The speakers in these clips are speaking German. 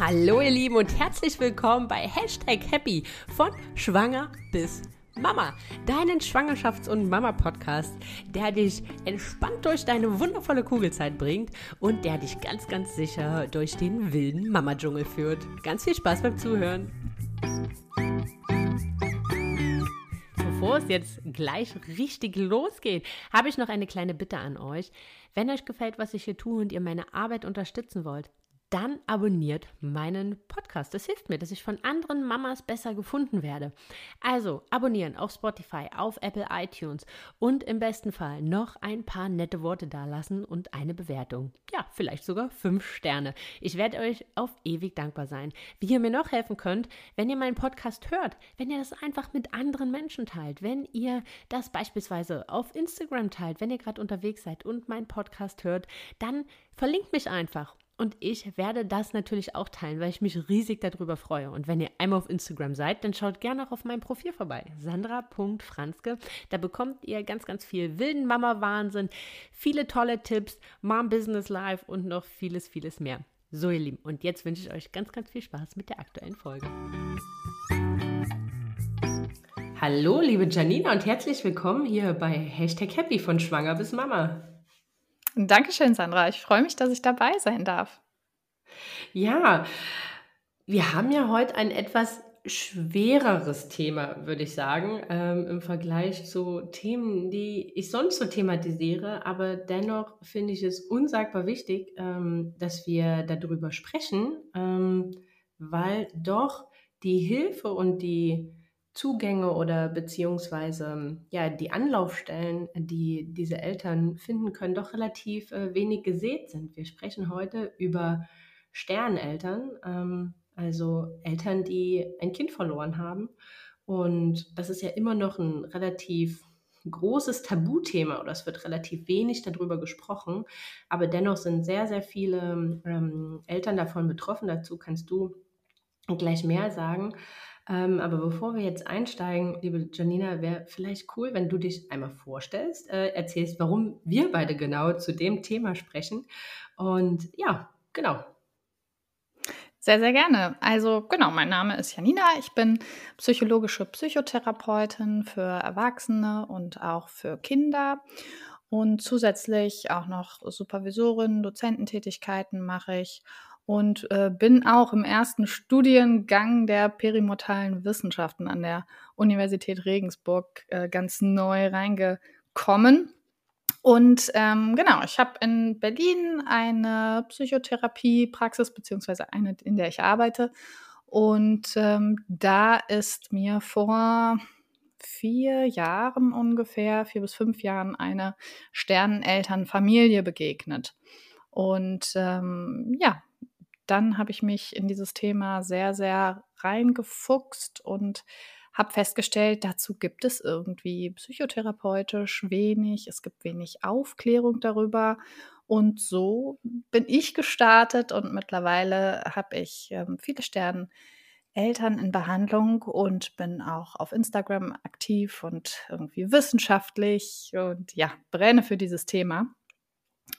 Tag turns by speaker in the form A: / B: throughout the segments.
A: Hallo ihr Lieben und herzlich willkommen bei Hashtag Happy von Schwanger bis Mama, deinen Schwangerschafts- und Mama-Podcast, der dich entspannt durch deine wundervolle Kugelzeit bringt und der dich ganz, ganz sicher durch den wilden Mama-Dschungel führt. Ganz viel Spaß beim Zuhören. Bevor es jetzt gleich richtig losgeht, habe ich noch eine kleine Bitte an euch. Wenn euch gefällt, was ich hier tue und ihr meine Arbeit unterstützen wollt, dann abonniert meinen Podcast. Das hilft mir, dass ich von anderen Mamas besser gefunden werde. Also abonnieren auf Spotify, auf Apple iTunes und im besten Fall noch ein paar nette Worte dalassen und eine Bewertung. Ja, vielleicht sogar fünf Sterne. Ich werde euch auf ewig dankbar sein. Wie ihr mir noch helfen könnt, wenn ihr meinen Podcast hört, wenn ihr das einfach mit anderen Menschen teilt, wenn ihr das beispielsweise auf Instagram teilt, wenn ihr gerade unterwegs seid und meinen Podcast hört, dann verlinkt mich einfach und ich werde das natürlich auch teilen, weil ich mich riesig darüber freue. Und wenn ihr einmal auf Instagram seid, dann schaut gerne auch auf meinem Profil vorbei. Sandra.franzke. Da bekommt ihr ganz, ganz viel wilden Mama-Wahnsinn, viele tolle Tipps, Mom Business Life und noch vieles, vieles mehr. So, ihr Lieben. Und jetzt wünsche ich euch ganz, ganz viel Spaß mit der aktuellen Folge. Hallo, liebe Janina und herzlich willkommen hier bei Hashtag Happy von Schwanger bis Mama.
B: Dankeschön, Sandra. Ich freue mich, dass ich dabei sein darf.
A: Ja, wir haben ja heute ein etwas schwereres Thema, würde ich sagen, ähm, im Vergleich zu Themen, die ich sonst so thematisiere. Aber dennoch finde ich es unsagbar wichtig, ähm, dass wir darüber sprechen, ähm, weil doch die Hilfe und die Zugänge oder beziehungsweise ja die Anlaufstellen, die diese Eltern finden können, doch relativ äh, wenig gesät sind. Wir sprechen heute über Sterneltern, ähm, also Eltern, die ein Kind verloren haben. Und das ist ja immer noch ein relativ großes Tabuthema oder es wird relativ wenig darüber gesprochen, aber dennoch sind sehr, sehr viele ähm, Eltern davon betroffen. Dazu kannst du gleich mehr sagen. Ähm, aber bevor wir jetzt einsteigen, liebe Janina, wäre vielleicht cool, wenn du dich einmal vorstellst, äh, erzählst, warum wir beide genau zu dem Thema sprechen. Und ja, genau.
B: Sehr, sehr gerne. Also genau, mein Name ist Janina. Ich bin psychologische Psychotherapeutin für Erwachsene und auch für Kinder. Und zusätzlich auch noch Supervisorin, Dozententätigkeiten mache ich und äh, bin auch im ersten Studiengang der perimortalen Wissenschaften an der Universität Regensburg äh, ganz neu reingekommen. Und ähm, genau, ich habe in Berlin eine Psychotherapiepraxis, beziehungsweise eine, in der ich arbeite. Und ähm, da ist mir vor vier Jahren ungefähr, vier bis fünf Jahren, eine Sternenelternfamilie begegnet. Und ähm, ja, dann habe ich mich in dieses Thema sehr, sehr reingefuchst und habe festgestellt, dazu gibt es irgendwie psychotherapeutisch wenig, es gibt wenig Aufklärung darüber. Und so bin ich gestartet und mittlerweile habe ich ähm, viele Sternen Eltern in Behandlung und bin auch auf Instagram aktiv und irgendwie wissenschaftlich und ja, brenne für dieses Thema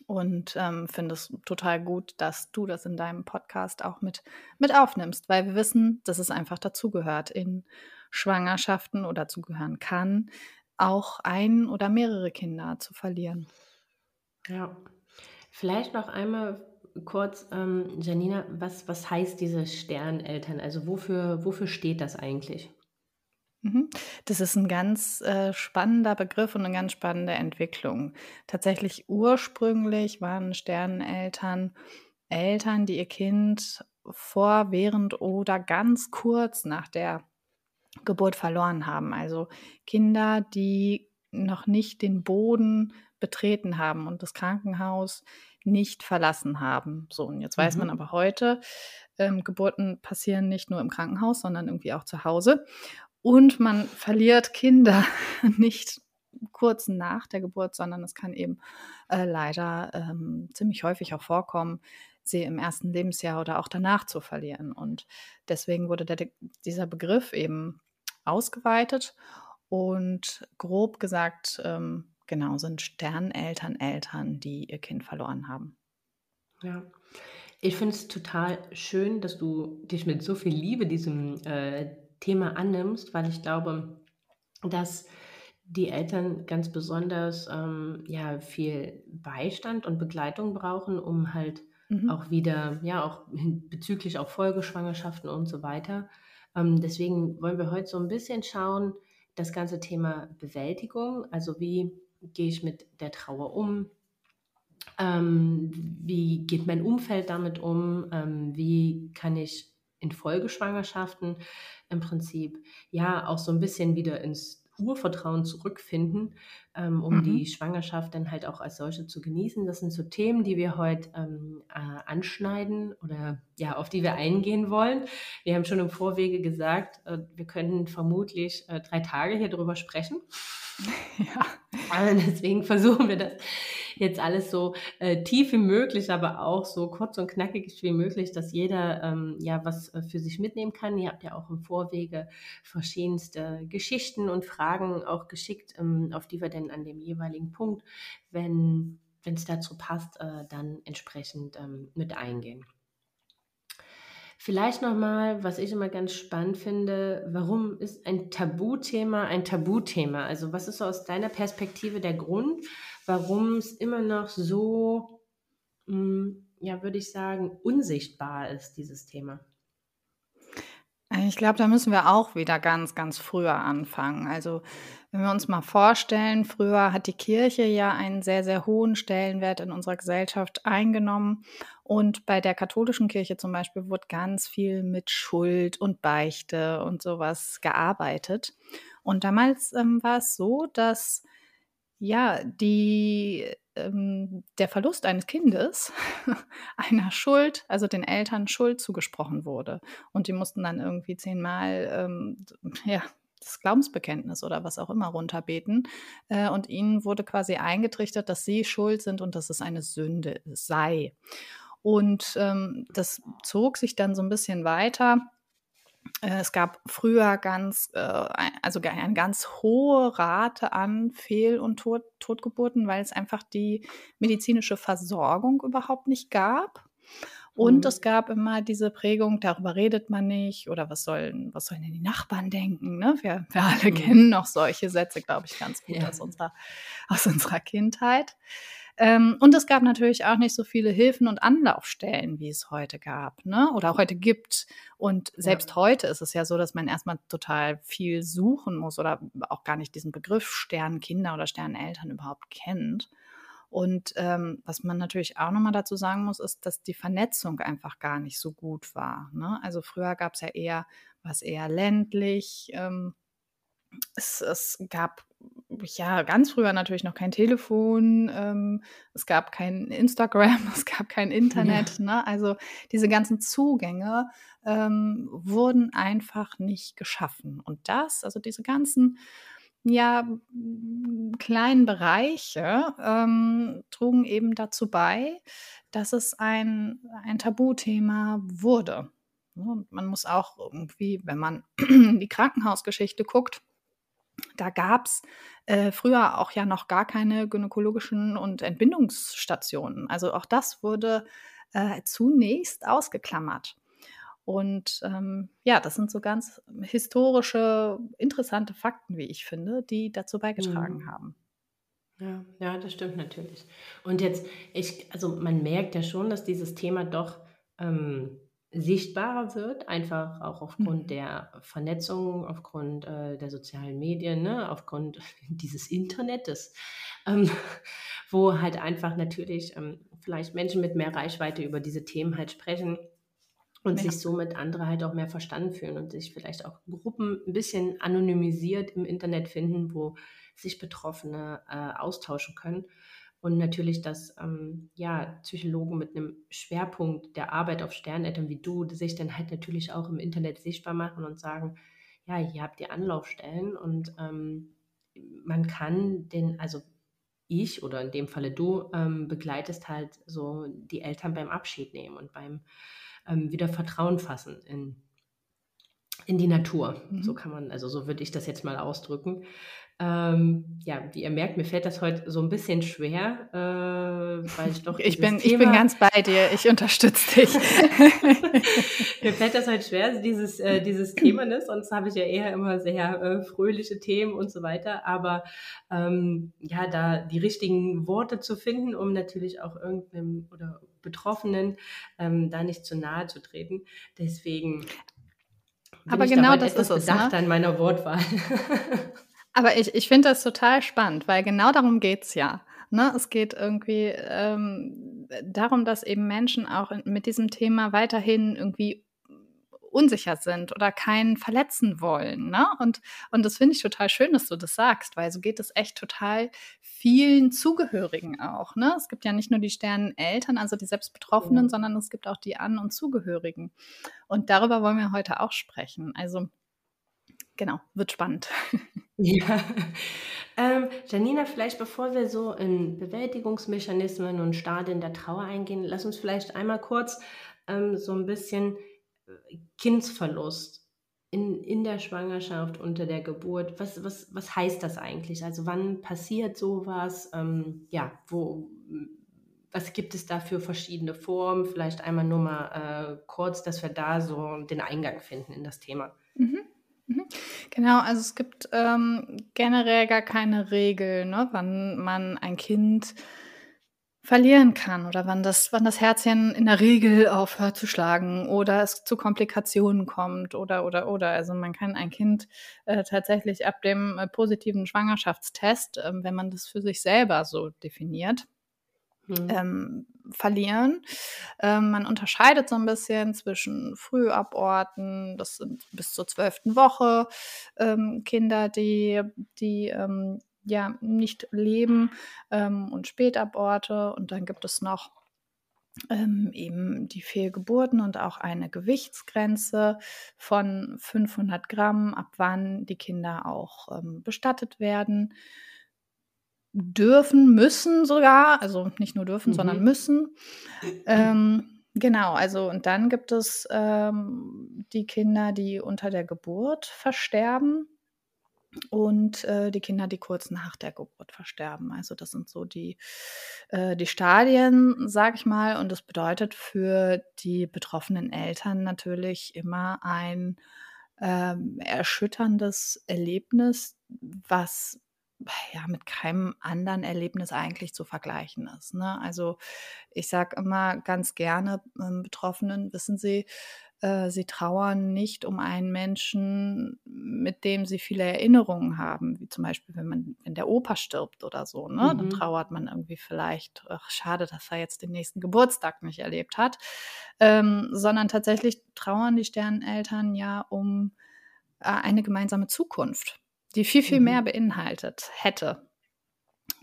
B: und ähm, finde es total gut, dass du das in deinem Podcast auch mit, mit aufnimmst, weil wir wissen, dass es einfach dazugehört in Schwangerschaften oder dazugehören kann, auch ein oder mehrere Kinder zu verlieren.
A: Ja, vielleicht noch einmal kurz, ähm, Janina, was, was heißt diese Sterneltern? Also wofür, wofür steht das eigentlich?
B: Mhm. Das ist ein ganz äh, spannender Begriff und eine ganz spannende Entwicklung. Tatsächlich ursprünglich waren Sterneneltern Eltern, die ihr Kind vor, während oder ganz kurz nach der Geburt verloren haben. Also Kinder, die noch nicht den Boden betreten haben und das Krankenhaus nicht verlassen haben. So, und jetzt weiß man mhm. aber heute, ähm, Geburten passieren nicht nur im Krankenhaus, sondern irgendwie auch zu Hause. Und man verliert Kinder nicht kurz nach der Geburt, sondern es kann eben äh, leider ähm, ziemlich häufig auch vorkommen, sie im ersten Lebensjahr oder auch danach zu verlieren. Und deswegen wurde der, dieser Begriff eben ausgeweitet und grob gesagt, ähm, genau, sind Sterneltern Eltern, die ihr Kind verloren haben.
A: Ja. Ich finde es total schön, dass du dich mit so viel Liebe diesem äh, Thema annimmst, weil ich glaube, dass die Eltern ganz besonders ähm, ja, viel Beistand und Begleitung brauchen, um halt
B: Mhm.
A: auch wieder, ja, auch bezüglich auch Folgeschwangerschaften und so weiter. Ähm, deswegen wollen wir heute so ein bisschen schauen, das ganze Thema Bewältigung, also wie gehe ich mit der Trauer um, ähm, wie geht mein Umfeld damit um? Ähm, wie kann ich in Folgeschwangerschaften im Prinzip ja auch so ein bisschen wieder ins Urvertrauen zurückfinden, ähm, um die
B: Mhm.
A: Schwangerschaft dann halt auch als solche zu genießen. Das sind so Themen, die wir heute ähm, äh, anschneiden oder ja, auf die wir eingehen wollen. Wir haben schon im Vorwege gesagt, äh, wir können vermutlich äh, drei Tage hier drüber sprechen.
B: Ja.
A: Also deswegen versuchen wir das jetzt alles so äh, tief wie möglich, aber auch so kurz und knackig wie möglich, dass jeder ähm, ja was äh, für sich mitnehmen kann. Ihr habt ja auch im Vorwege verschiedenste Geschichten und Fragen auch geschickt, ähm, auf die wir dann an dem jeweiligen Punkt, wenn es dazu passt, äh, dann entsprechend ähm, mit eingehen. Vielleicht nochmal, was ich immer ganz spannend finde, warum ist ein Tabuthema ein Tabuthema? Also was ist so aus deiner Perspektive der Grund, warum es immer noch so, mm, ja, würde ich sagen, unsichtbar ist, dieses Thema?
B: Ich glaube, da müssen wir auch wieder ganz, ganz früher anfangen. Also, wenn wir uns mal vorstellen, früher hat die Kirche ja einen sehr, sehr hohen Stellenwert in unserer Gesellschaft eingenommen. Und bei der katholischen Kirche zum Beispiel wurde ganz viel mit Schuld und Beichte und sowas gearbeitet. Und damals ähm, war es so, dass ja, die, ähm, der Verlust eines Kindes einer Schuld, also den Eltern Schuld zugesprochen wurde. Und die mussten dann irgendwie zehnmal ähm, ja, das Glaubensbekenntnis oder was auch immer runterbeten. Äh, und ihnen wurde quasi eingetrichtert, dass sie schuld sind und dass es eine Sünde sei. Und ähm, das zog sich dann so ein bisschen weiter. Äh, es gab früher ganz, äh, also eine ganz hohe Rate an Fehl- und Tod Totgeburten, weil es einfach die medizinische Versorgung überhaupt nicht gab. Und
A: Mhm.
B: es gab immer diese Prägung, darüber redet man nicht oder was sollen, was sollen denn die Nachbarn denken? Ne? Wir, wir alle
A: Mhm.
B: kennen noch solche Sätze, glaube ich, ganz gut
A: Ja.
B: aus, unserer, aus unserer Kindheit. Ähm, und es gab natürlich auch nicht so viele Hilfen und Anlaufstellen, wie es heute gab ne? oder heute gibt. Und selbst
A: Ja.
B: heute ist es ja so, dass man erstmal total viel suchen muss oder auch gar nicht diesen Begriff Sternkinder oder Sterneltern überhaupt kennt. Und ähm, was man natürlich auch nochmal dazu sagen muss, ist, dass die Vernetzung einfach gar nicht so gut war. Ne? Also früher gab es ja eher, was eher ländlich. Ähm, es, es gab ja ganz früher natürlich noch kein Telefon, ähm, es gab kein Instagram, es gab kein Internet. Ne? Also diese ganzen Zugänge ähm, wurden einfach nicht geschaffen. Und das, also diese ganzen ja, kleinen Bereiche ähm, trugen eben dazu bei, dass es ein, ein Tabuthema wurde. Und man muss auch irgendwie, wenn man in die Krankenhausgeschichte guckt, da gab es äh, früher auch ja noch gar keine gynäkologischen und Entbindungsstationen. Also auch das wurde äh, zunächst ausgeklammert. Und ähm, ja, das sind so ganz historische, interessante Fakten, wie ich finde, die dazu beigetragen
A: Mhm.
B: haben.
A: Ja, ja, das stimmt natürlich. Und jetzt, ich, also man merkt ja schon, dass dieses Thema doch ähm, sichtbarer wird, einfach auch aufgrund
B: Mhm.
A: der Vernetzung, aufgrund äh, der sozialen Medien, ne, aufgrund dieses Internets, ähm, wo halt einfach natürlich ähm, vielleicht Menschen mit mehr Reichweite über diese Themen halt sprechen und
B: Ja.
A: sich somit andere halt auch mehr verstanden fühlen und sich vielleicht auch Gruppen ein bisschen anonymisiert im Internet finden, wo sich Betroffene äh, austauschen können. Und natürlich, dass ähm, ja, Psychologen mit einem Schwerpunkt der Arbeit auf Sterneltern wie du sich dann halt natürlich auch im Internet sichtbar machen und sagen, ja, hier habt ihr Anlaufstellen und ähm, man kann den, also ich oder in dem Falle du, ähm, begleitest halt so die Eltern beim Abschied nehmen und beim ähm, wieder Vertrauen fassen in, in die Natur. So
B: Mhm.
A: kann man, also so würde ich das jetzt mal ausdrücken. Ähm, ja, wie ihr merkt, mir fällt das heute so ein bisschen schwer, äh, weil ich doch
B: ich bin, Thema... ich bin ganz bei dir, ich unterstütze dich.
A: mir fällt das heute schwer, dieses, äh, dieses Thema, ne? sonst habe ich ja eher immer sehr äh, fröhliche Themen und so weiter, aber ähm, ja, da die richtigen Worte zu finden, um natürlich auch irgendeinem oder Betroffenen ähm, da nicht zu nahe zu treten. Deswegen
B: aber genau da das ist
A: es. Ne? an meiner Wortwahl.
B: Aber ich, ich finde das total spannend, weil genau darum geht es ja. Ne? Es geht irgendwie ähm, darum, dass eben Menschen auch mit diesem Thema weiterhin irgendwie unsicher sind oder keinen verletzen wollen. Ne? Und, und das finde ich total schön, dass du das sagst, weil so geht es echt total vielen Zugehörigen auch. Ne? Es gibt ja nicht nur die Sterneneltern, also die Selbstbetroffenen, ja. sondern es gibt auch die An- und Zugehörigen. Und darüber wollen wir heute auch sprechen. Also genau, wird spannend.
A: Ja. Ähm, Janina, vielleicht bevor wir so in Bewältigungsmechanismen und Stadien der Trauer eingehen, lass uns vielleicht einmal kurz ähm, so ein bisschen Kindsverlust in, in der Schwangerschaft, unter der Geburt. Was, was, was heißt das eigentlich? Also wann passiert sowas? Ähm, ja, wo, was gibt es da für verschiedene Formen? Vielleicht einmal nur mal äh, kurz, dass wir da so den Eingang finden in das Thema.
B: Mhm. Mhm. Genau, also es gibt ähm, generell gar keine Regel, ne, wann man ein Kind verlieren kann oder wann das, wann das Herzchen in der Regel aufhört zu schlagen oder es zu Komplikationen kommt oder oder oder. Also man kann ein Kind äh, tatsächlich ab dem äh, positiven Schwangerschaftstest, äh, wenn man das für sich selber so definiert, mhm. ähm, verlieren. Ähm, man unterscheidet so ein bisschen zwischen Frühaborten, das sind bis zur zwölften Woche ähm, Kinder, die, die ähm, ja nicht leben ähm, und Spätaborte. Und dann gibt es noch ähm, eben die Fehlgeburten und auch eine Gewichtsgrenze von 500 Gramm, ab wann die Kinder auch ähm, bestattet werden dürfen, müssen sogar, also nicht nur dürfen, mhm. sondern müssen. Ähm, genau, also und dann gibt es ähm, die Kinder, die unter der Geburt versterben und äh, die Kinder, die kurz nach der Geburt versterben. Also das sind so die, äh, die Stadien, sag ich mal. Und das bedeutet für die betroffenen Eltern natürlich immer ein ähm, erschütterndes Erlebnis, was ja, mit keinem anderen Erlebnis eigentlich zu vergleichen ist. Ne? Also ich sage immer ganz gerne ähm, Betroffenen, wissen Sie, äh, sie trauern nicht um einen Menschen, mit dem sie viele Erinnerungen haben, wie zum Beispiel, wenn man, wenn der Opa stirbt oder so, ne? Mhm. Dann trauert man irgendwie vielleicht, ach, schade, dass er jetzt den nächsten Geburtstag nicht erlebt hat. Ähm, sondern tatsächlich trauern die Sterneneltern ja um äh, eine gemeinsame Zukunft die viel, viel mehr mhm. beinhaltet hätte.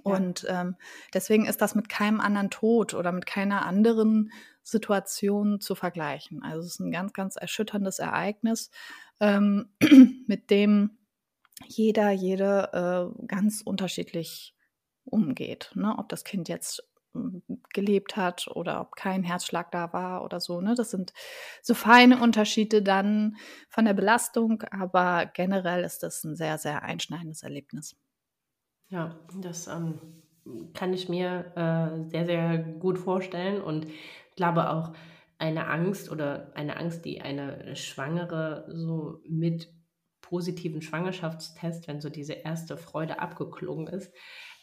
B: Und ähm, deswegen ist das mit keinem anderen Tod oder mit keiner anderen Situation zu vergleichen. Also es ist ein ganz, ganz erschütterndes Ereignis, ähm, mit dem jeder, jede äh, ganz unterschiedlich umgeht. Ne? Ob das Kind jetzt gelebt hat oder ob kein Herzschlag da war oder so. Ne? Das sind so feine Unterschiede dann von der Belastung, aber generell ist das ein sehr, sehr einschneidendes Erlebnis.
A: Ja, das ähm, kann ich mir äh, sehr, sehr gut vorstellen und glaube auch eine Angst oder eine Angst, die eine Schwangere so mit positiven Schwangerschaftstest, wenn so diese erste Freude abgeklungen ist,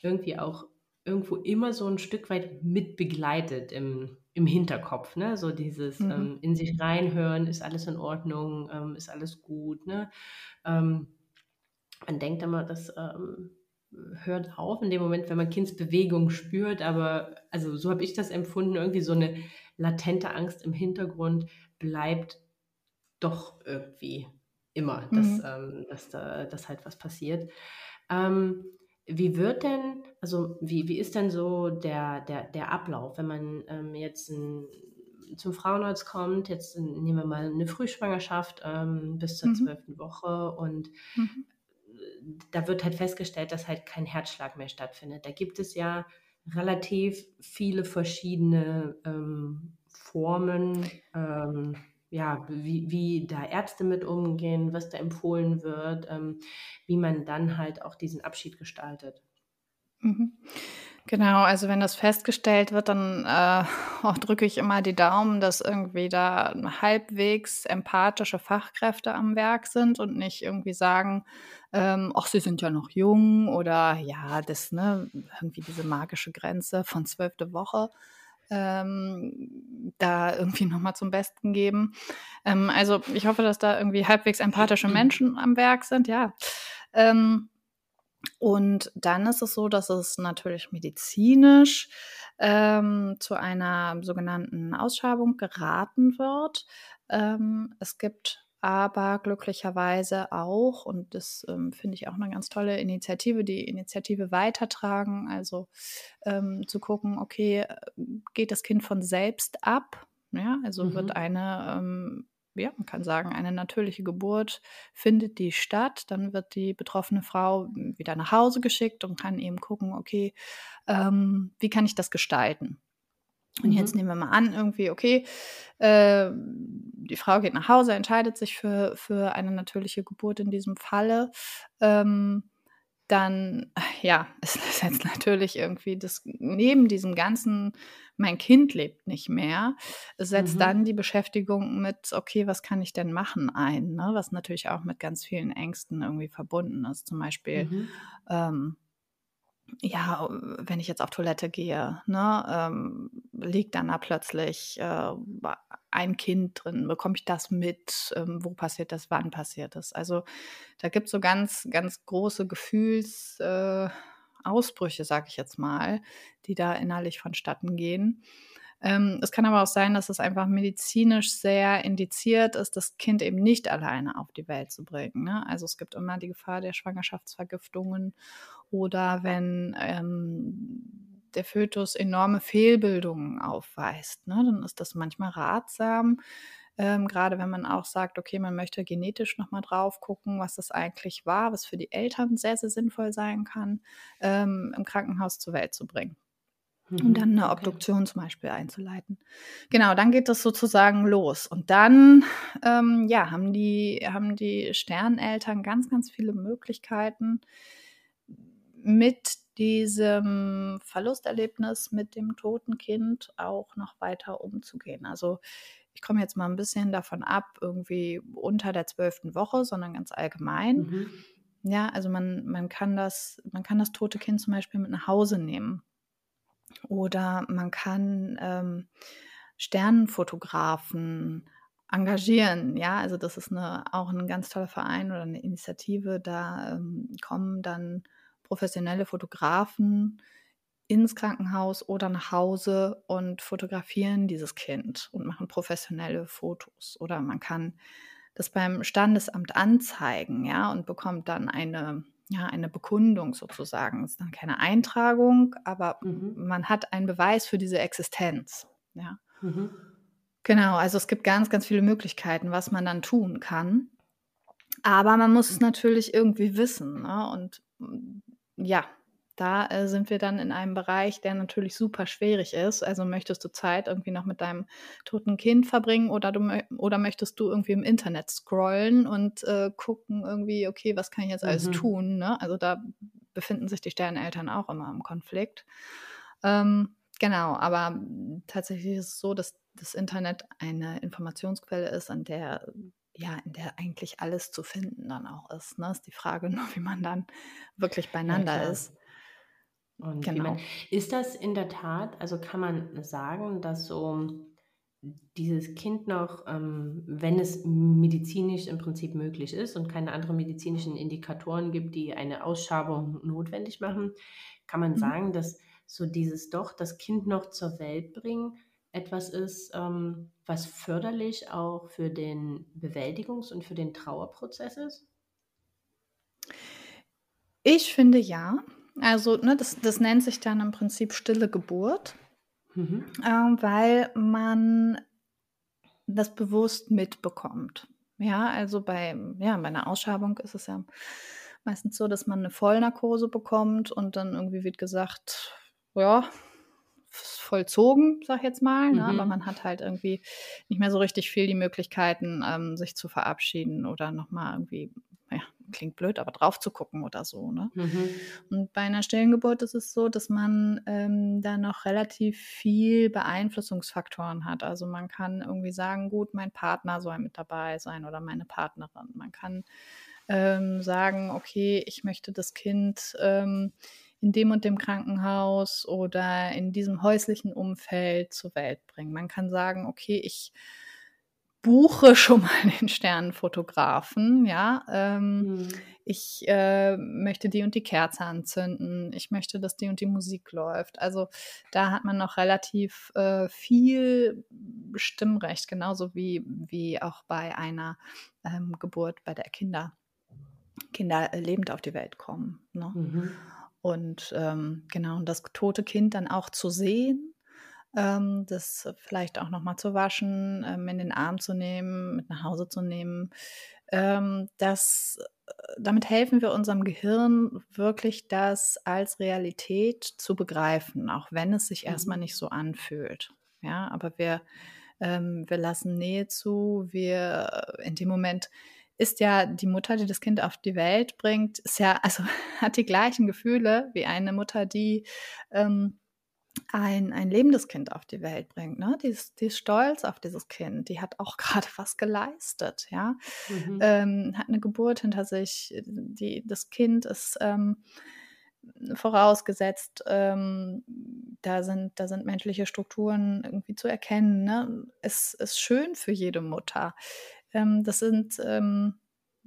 A: irgendwie auch irgendwo immer so ein Stück weit mit begleitet im, im Hinterkopf. Ne? So dieses mhm. ähm, in sich reinhören, ist alles in Ordnung, ähm, ist alles gut. Ne? Ähm, man denkt immer, das ähm, hört auf in dem Moment, wenn man Kindsbewegung spürt, aber also so habe ich das empfunden, irgendwie so eine latente Angst im Hintergrund bleibt doch irgendwie immer, dass, mhm. Ähm, dass, da, dass halt was passiert. Ähm, wie wird denn, also wie, wie ist denn so der, der, der Ablauf, wenn man ähm, jetzt ein, zum Frauenarzt kommt, jetzt nehmen wir mal eine Frühschwangerschaft ähm, bis zur mhm. zwölften mhm. Woche und mhm. da wird halt festgestellt, dass halt kein Herzschlag mehr stattfindet. Da gibt es ja relativ viele verschiedene ähm, Formen, ähm, ja, wie, wie da Ärzte mit umgehen, was da empfohlen wird, ähm, wie man dann halt auch diesen Abschied gestaltet.
B: Mhm. Genau, also wenn das festgestellt wird, dann äh, drücke ich immer die Daumen, dass irgendwie da halbwegs empathische Fachkräfte am Werk sind und nicht irgendwie sagen, ähm, ach, sie sind ja noch jung oder ja, das, ne, irgendwie diese magische Grenze von zwölfte Woche ähm, da irgendwie nochmal zum Besten geben. Ähm, also ich hoffe, dass da irgendwie halbwegs empathische Menschen am Werk sind, ja. Ähm, und dann ist es so, dass es natürlich medizinisch ähm, zu einer sogenannten Ausschabung geraten wird. Ähm, es gibt aber glücklicherweise auch, und das ähm, finde ich auch eine ganz tolle Initiative, die Initiative weitertragen, also ähm, zu gucken, okay, geht das Kind von selbst ab? Ja, also mhm. wird eine ähm, ja, man kann sagen, eine natürliche Geburt findet die statt. Dann wird die betroffene Frau wieder nach Hause geschickt und kann eben gucken, okay, ähm, wie kann ich das gestalten? Und mhm. jetzt nehmen wir mal an, irgendwie, okay, äh, die Frau geht nach Hause, entscheidet sich für, für eine natürliche Geburt in diesem Falle. Ähm, dann, ja, es ist jetzt natürlich irgendwie das, neben diesem ganzen, mein Kind lebt nicht mehr, setzt mhm. dann die Beschäftigung mit, okay, was kann ich denn machen ein, ne? was natürlich auch mit ganz vielen Ängsten irgendwie verbunden ist. Zum Beispiel, mhm. ähm, ja, wenn ich jetzt auf Toilette gehe, ne, ähm, liegt dann da plötzlich äh, ein Kind drin? Bekomme ich das mit? Ähm, wo passiert das? Wann passiert das? Also da gibt es so ganz, ganz große Gefühlsausbrüche, äh, sage ich jetzt mal, die da innerlich vonstatten gehen. Ähm, es kann aber auch sein, dass es einfach medizinisch sehr indiziert ist, das Kind eben nicht alleine auf die Welt zu bringen. Ne? Also es gibt immer die Gefahr der Schwangerschaftsvergiftungen oder wenn ähm, der Fötus enorme Fehlbildungen aufweist, ne? dann ist das manchmal ratsam, ähm, gerade wenn man auch sagt, okay, man möchte genetisch nochmal drauf gucken, was das eigentlich war, was für die Eltern sehr, sehr sinnvoll sein kann, ähm, im Krankenhaus zur Welt zu bringen und mhm, dann eine Obduktion zum Beispiel einzuleiten. Genau, dann geht das sozusagen los. Und dann, ähm, ja, haben die, haben die Sterneltern ganz, ganz viele Möglichkeiten, mit diesem Verlusterlebnis, mit dem toten Kind auch noch weiter umzugehen. Also ich komme jetzt mal ein bisschen davon ab, irgendwie unter der zwölften Woche, sondern ganz allgemein. Mhm. Ja, also man, man kann das, man kann das tote Kind zum Beispiel mit nach Hause nehmen. Oder man kann ähm, Sternenfotografen engagieren. Ja, also das ist eine, auch ein ganz toller Verein oder eine Initiative. Da ähm, kommen dann professionelle Fotografen ins Krankenhaus oder nach Hause und fotografieren dieses Kind und machen professionelle Fotos. Oder man kann das beim Standesamt anzeigen, ja, und bekommt dann eine ja, eine Bekundung sozusagen. Es ist dann keine Eintragung, aber mhm. man hat einen Beweis für diese Existenz. Ja. Mhm. Genau, also es gibt ganz, ganz viele Möglichkeiten, was man dann tun kann. Aber man muss es natürlich irgendwie wissen. Ne? Und mm, ja, da äh, sind wir dann in einem Bereich, der natürlich super schwierig ist. Also möchtest du Zeit irgendwie noch mit deinem toten Kind verbringen oder, du, oder möchtest du irgendwie im Internet scrollen und äh, gucken irgendwie, okay, was kann ich jetzt alles mhm. tun? Ne? Also da befinden sich die Sterneltern auch immer im Konflikt. Ähm, genau, aber tatsächlich ist es so, dass das Internet eine Informationsquelle ist, an der ja, in der eigentlich alles zu finden dann auch ist. Ne? Ist die Frage nur, wie man dann wirklich beieinander ja, ist.
A: Und genau. Man, ist das in der Tat, also kann man sagen, dass so dieses Kind noch, ähm, wenn es medizinisch im Prinzip möglich ist und keine anderen medizinischen Indikatoren gibt, die eine Ausschabung notwendig machen, kann man mhm. sagen, dass so dieses doch das Kind noch zur Welt bringen etwas ist, ähm, was förderlich auch für den Bewältigungs- und für den Trauerprozess ist?
B: Ich finde ja. Also, ne, das, das nennt sich dann im Prinzip stille Geburt, mhm. äh, weil man das bewusst mitbekommt. Ja, also bei, ja, bei einer Ausschabung ist es ja meistens so, dass man eine Vollnarkose bekommt und dann irgendwie wird gesagt, ja, vollzogen, sag ich jetzt mal. Ne?
A: Mhm.
B: Aber man hat halt irgendwie nicht mehr so richtig viel die Möglichkeiten, ähm, sich zu verabschieden oder nochmal irgendwie, klingt blöd, aber drauf zu gucken oder so. Ne?
A: Mhm.
B: Und bei einer Stillengeburt ist es so, dass man ähm, da noch relativ viel Beeinflussungsfaktoren hat. Also man kann irgendwie sagen, gut, mein Partner soll mit dabei sein oder meine Partnerin. Man kann ähm, sagen, okay, ich möchte das Kind ähm, in dem und dem Krankenhaus oder in diesem häuslichen Umfeld zur Welt bringen. Man kann sagen, okay, ich buche schon mal den Sternenfotografen, ja. Ähm,
A: Mhm.
B: Ich äh, möchte die und die Kerze anzünden. Ich möchte, dass die und die Musik läuft. Also da hat man noch relativ äh, viel Stimmrecht, genauso wie, wie auch bei einer ähm, Geburt, bei der Kinder, Kinder äh, lebend auf die Welt kommen. Ne?
A: Mhm.
B: Und ähm, genau, und das tote Kind dann auch zu sehen, ähm, das vielleicht auch nochmal zu waschen, ähm, in den Arm zu nehmen, mit nach Hause zu nehmen. Ähm, das, äh, damit helfen wir unserem Gehirn wirklich, das als Realität zu begreifen, auch wenn es sich erstmal
A: Mhm.
B: nicht so anfühlt. Ja, aber wir, ähm, wir lassen Nähe zu, wir in dem Moment ist ja die Mutter, die das Kind auf die Welt bringt, ist ja, also hat die gleichen Gefühle wie eine Mutter, die ähm, ein, ein lebendes Kind auf die Welt bringt. Ne? Die, ist, die ist stolz auf dieses Kind. Die hat auch gerade was geleistet, ja.
A: Mhm.
B: Ähm, hat eine Geburt hinter sich. Die, das Kind ist ähm, vorausgesetzt, ähm, da, sind, da sind menschliche Strukturen irgendwie zu erkennen. Ne? Es ist schön für jede Mutter. Ähm, das sind ähm,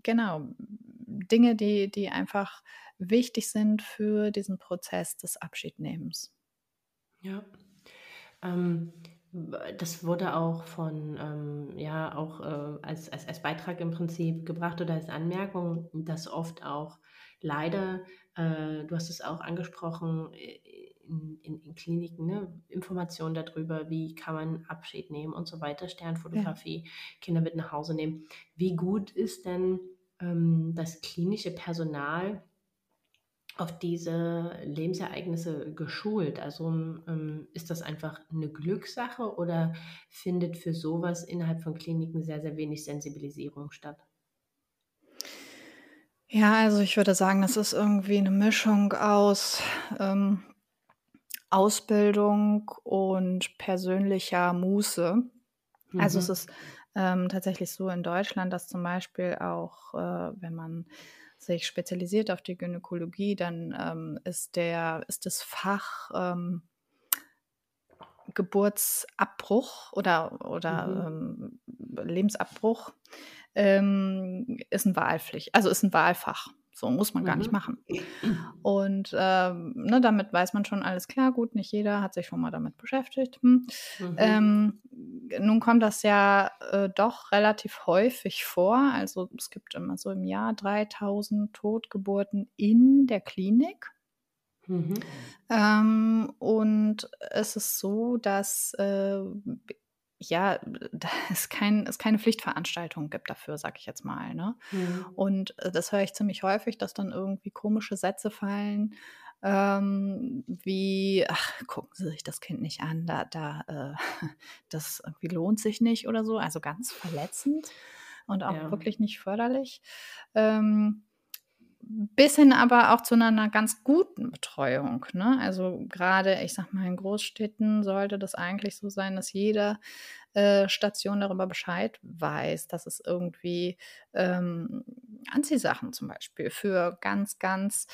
B: genau Dinge, die, die einfach wichtig sind für diesen Prozess des Abschiednehmens.
A: Ja. Ähm, das wurde auch von, ähm, ja, auch äh, als, als, als Beitrag im Prinzip gebracht oder als Anmerkung, dass oft auch leider, äh, du hast es auch angesprochen, äh, in, in, in Kliniken, ne, Informationen darüber, wie kann man Abschied nehmen und so weiter, Sternfotografie, Kinder mit nach Hause nehmen. Wie gut ist denn ähm, das klinische Personal auf diese Lebensereignisse geschult? Also ähm, ist das einfach eine Glückssache oder findet für sowas innerhalb von Kliniken sehr, sehr wenig Sensibilisierung statt?
B: Ja, also ich würde sagen, das ist irgendwie eine Mischung aus ähm, Ausbildung und persönlicher Muße. Also es
A: Mhm.
B: ist ähm, tatsächlich so in Deutschland, dass zum Beispiel auch, äh, wenn man sich spezialisiert auf die Gynäkologie, dann ähm, ist der, ist das Fach ähm, Geburtsabbruch oder, oder
A: Mhm.
B: ähm, Lebensabbruch ähm, ist ein Wahlpflicht, also ist ein Wahlfach. So muss man gar nicht
A: Mhm.
B: machen. Und ähm, ne, damit weiß man schon alles klar, gut, nicht jeder hat sich schon mal damit beschäftigt. Hm.
A: Mhm.
B: Ähm, nun kommt das ja äh, doch relativ häufig vor. Also es gibt immer so im Jahr 3000 Totgeburten in der Klinik.
A: Mhm.
B: Ähm, und es ist so, dass äh, ja, da es, kein, es keine Pflichtveranstaltung gibt dafür, sag ich jetzt mal. Ne?
A: Mhm.
B: Und äh, das höre ich ziemlich häufig, dass dann irgendwie komische Sätze fallen, ähm, wie, ach, gucken Sie sich das Kind nicht an, da, da, äh, das irgendwie lohnt sich nicht oder so. Also ganz verletzend und auch
A: Ja.
B: wirklich nicht förderlich. Ähm, bis hin aber auch zu einer, ganz guten Betreuung. Ne? Also gerade, ich sag mal, in Großstädten sollte das eigentlich so sein, dass jede äh, Station darüber Bescheid weiß, dass es irgendwie ähm, Anziehsachen zum Beispiel für ganz, ganz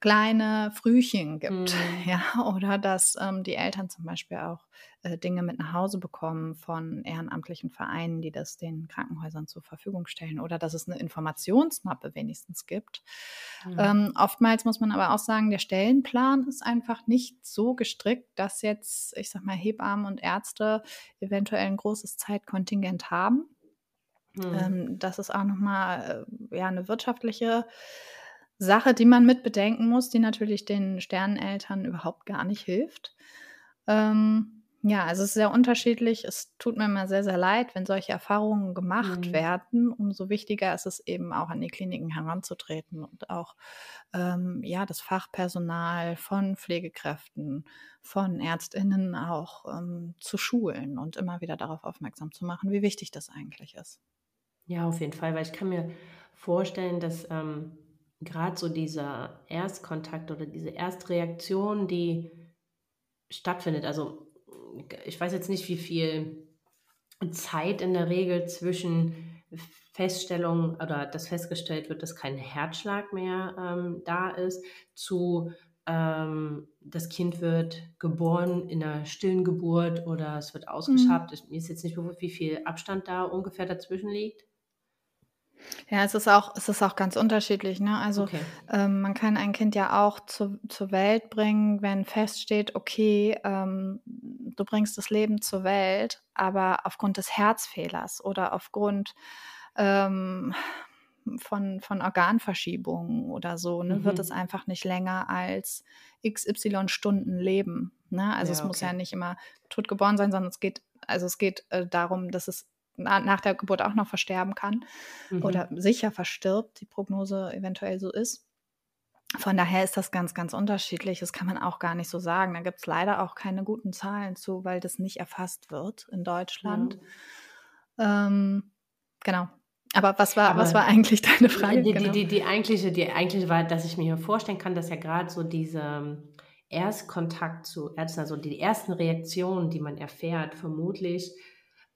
B: kleine Frühchen gibt.
A: Mhm.
B: Ja, oder dass ähm, die Eltern zum Beispiel auch äh, Dinge mit nach Hause bekommen von ehrenamtlichen Vereinen, die das den Krankenhäusern zur Verfügung stellen. Oder dass es eine Informationsmappe wenigstens gibt.
A: Ja.
B: Ähm, oftmals muss man aber auch sagen, der Stellenplan ist einfach nicht so gestrickt, dass jetzt, ich sag mal, Hebammen und Ärzte eventuell ein großes Zeitkontingent haben.
A: Mhm.
B: Ähm, das ist auch nochmal äh, ja, eine wirtschaftliche Sache, die man mit bedenken muss, die natürlich den Sterneneltern überhaupt gar nicht hilft. Ähm, Ja, also es ist sehr unterschiedlich. Es tut mir immer sehr, sehr leid, wenn solche Erfahrungen gemacht
A: Mhm.
B: werden. Umso wichtiger ist es eben auch an die Kliniken heranzutreten und auch ähm, ja, das Fachpersonal von Pflegekräften, von Ärztinnen auch ähm, zu schulen und immer wieder darauf aufmerksam zu machen, wie wichtig das eigentlich ist.
A: Ja, auf jeden Fall, weil ich kann mir vorstellen, dass ähm, gerade so dieser Erstkontakt oder diese Erstreaktion, die stattfindet, also ich weiß jetzt nicht, wie viel Zeit in der Regel zwischen Feststellung oder dass festgestellt wird, dass kein Herzschlag mehr ähm, da ist, zu ähm, das Kind wird geboren in einer stillen Geburt oder es wird
B: Mhm.
A: ausgeschabt. Ich, mir ist jetzt nicht bewusst, wie viel Abstand da ungefähr dazwischen liegt.
B: Ja, es ist auch, es ist auch ganz unterschiedlich. Ne? Also
A: Okay.
B: ähm, man kann ein Kind ja auch zu, zur Welt bringen, wenn feststeht, okay, ähm, du bringst das Leben zur Welt, aber aufgrund des Herzfehlers oder aufgrund ähm, von, von Organverschiebungen oder so, ne, wird es
A: Mhm.
B: einfach nicht länger als XY Stunden leben. Ne? Also es
A: Ja,
B: muss ja
A: okay.
B: nicht immer tot geboren sein, sondern es geht, also es geht äh, darum, dass es nach der Geburt auch noch versterben kann oder
A: Mhm.
B: sicher verstirbt, die Prognose eventuell so ist. Von daher ist das ganz, ganz unterschiedlich. Das kann man auch gar nicht so sagen. Da gibt es leider auch keine guten Zahlen zu, weil das nicht erfasst wird in Deutschland.
A: Ja.
B: Ähm, genau. Aber was war, was
A: Aber
B: war eigentlich deine Frage?
A: die, die,
B: Genau.
A: die, die, eigentliche, die eigentliche war, dass ich mir vorstellen kann, dass ja gerade so dieser ähm, Erstkontakt zu Ärzten, also die ersten Reaktionen, die man erfährt, vermutlich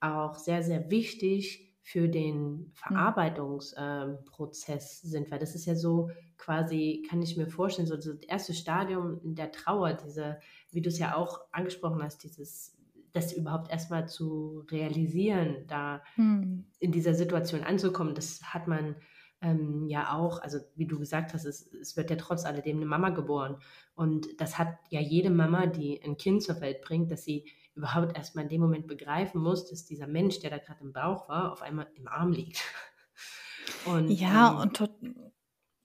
A: auch sehr, sehr wichtig für den
B: Hm.
A: Verarbeitungsprozess sind, weil das ist ja so quasi, kann ich mir vorstellen, so das erste Stadium der Trauer, diese, wie du es ja auch angesprochen hast, dieses, das überhaupt erstmal zu realisieren, da
B: Hm.
A: in dieser Situation anzukommen, das hat man ähm, ja auch, also wie du gesagt hast, es, es wird ja trotz alledem eine Mama geboren. Und das hat ja jede Mama, die ein Kind zur Welt bringt, dass sie überhaupt erstmal in dem Moment begreifen muss, dass dieser Mensch, der da gerade im Bauch war, auf einmal im Arm liegt. Und,
B: Ja,
A: ähm,
B: und tot,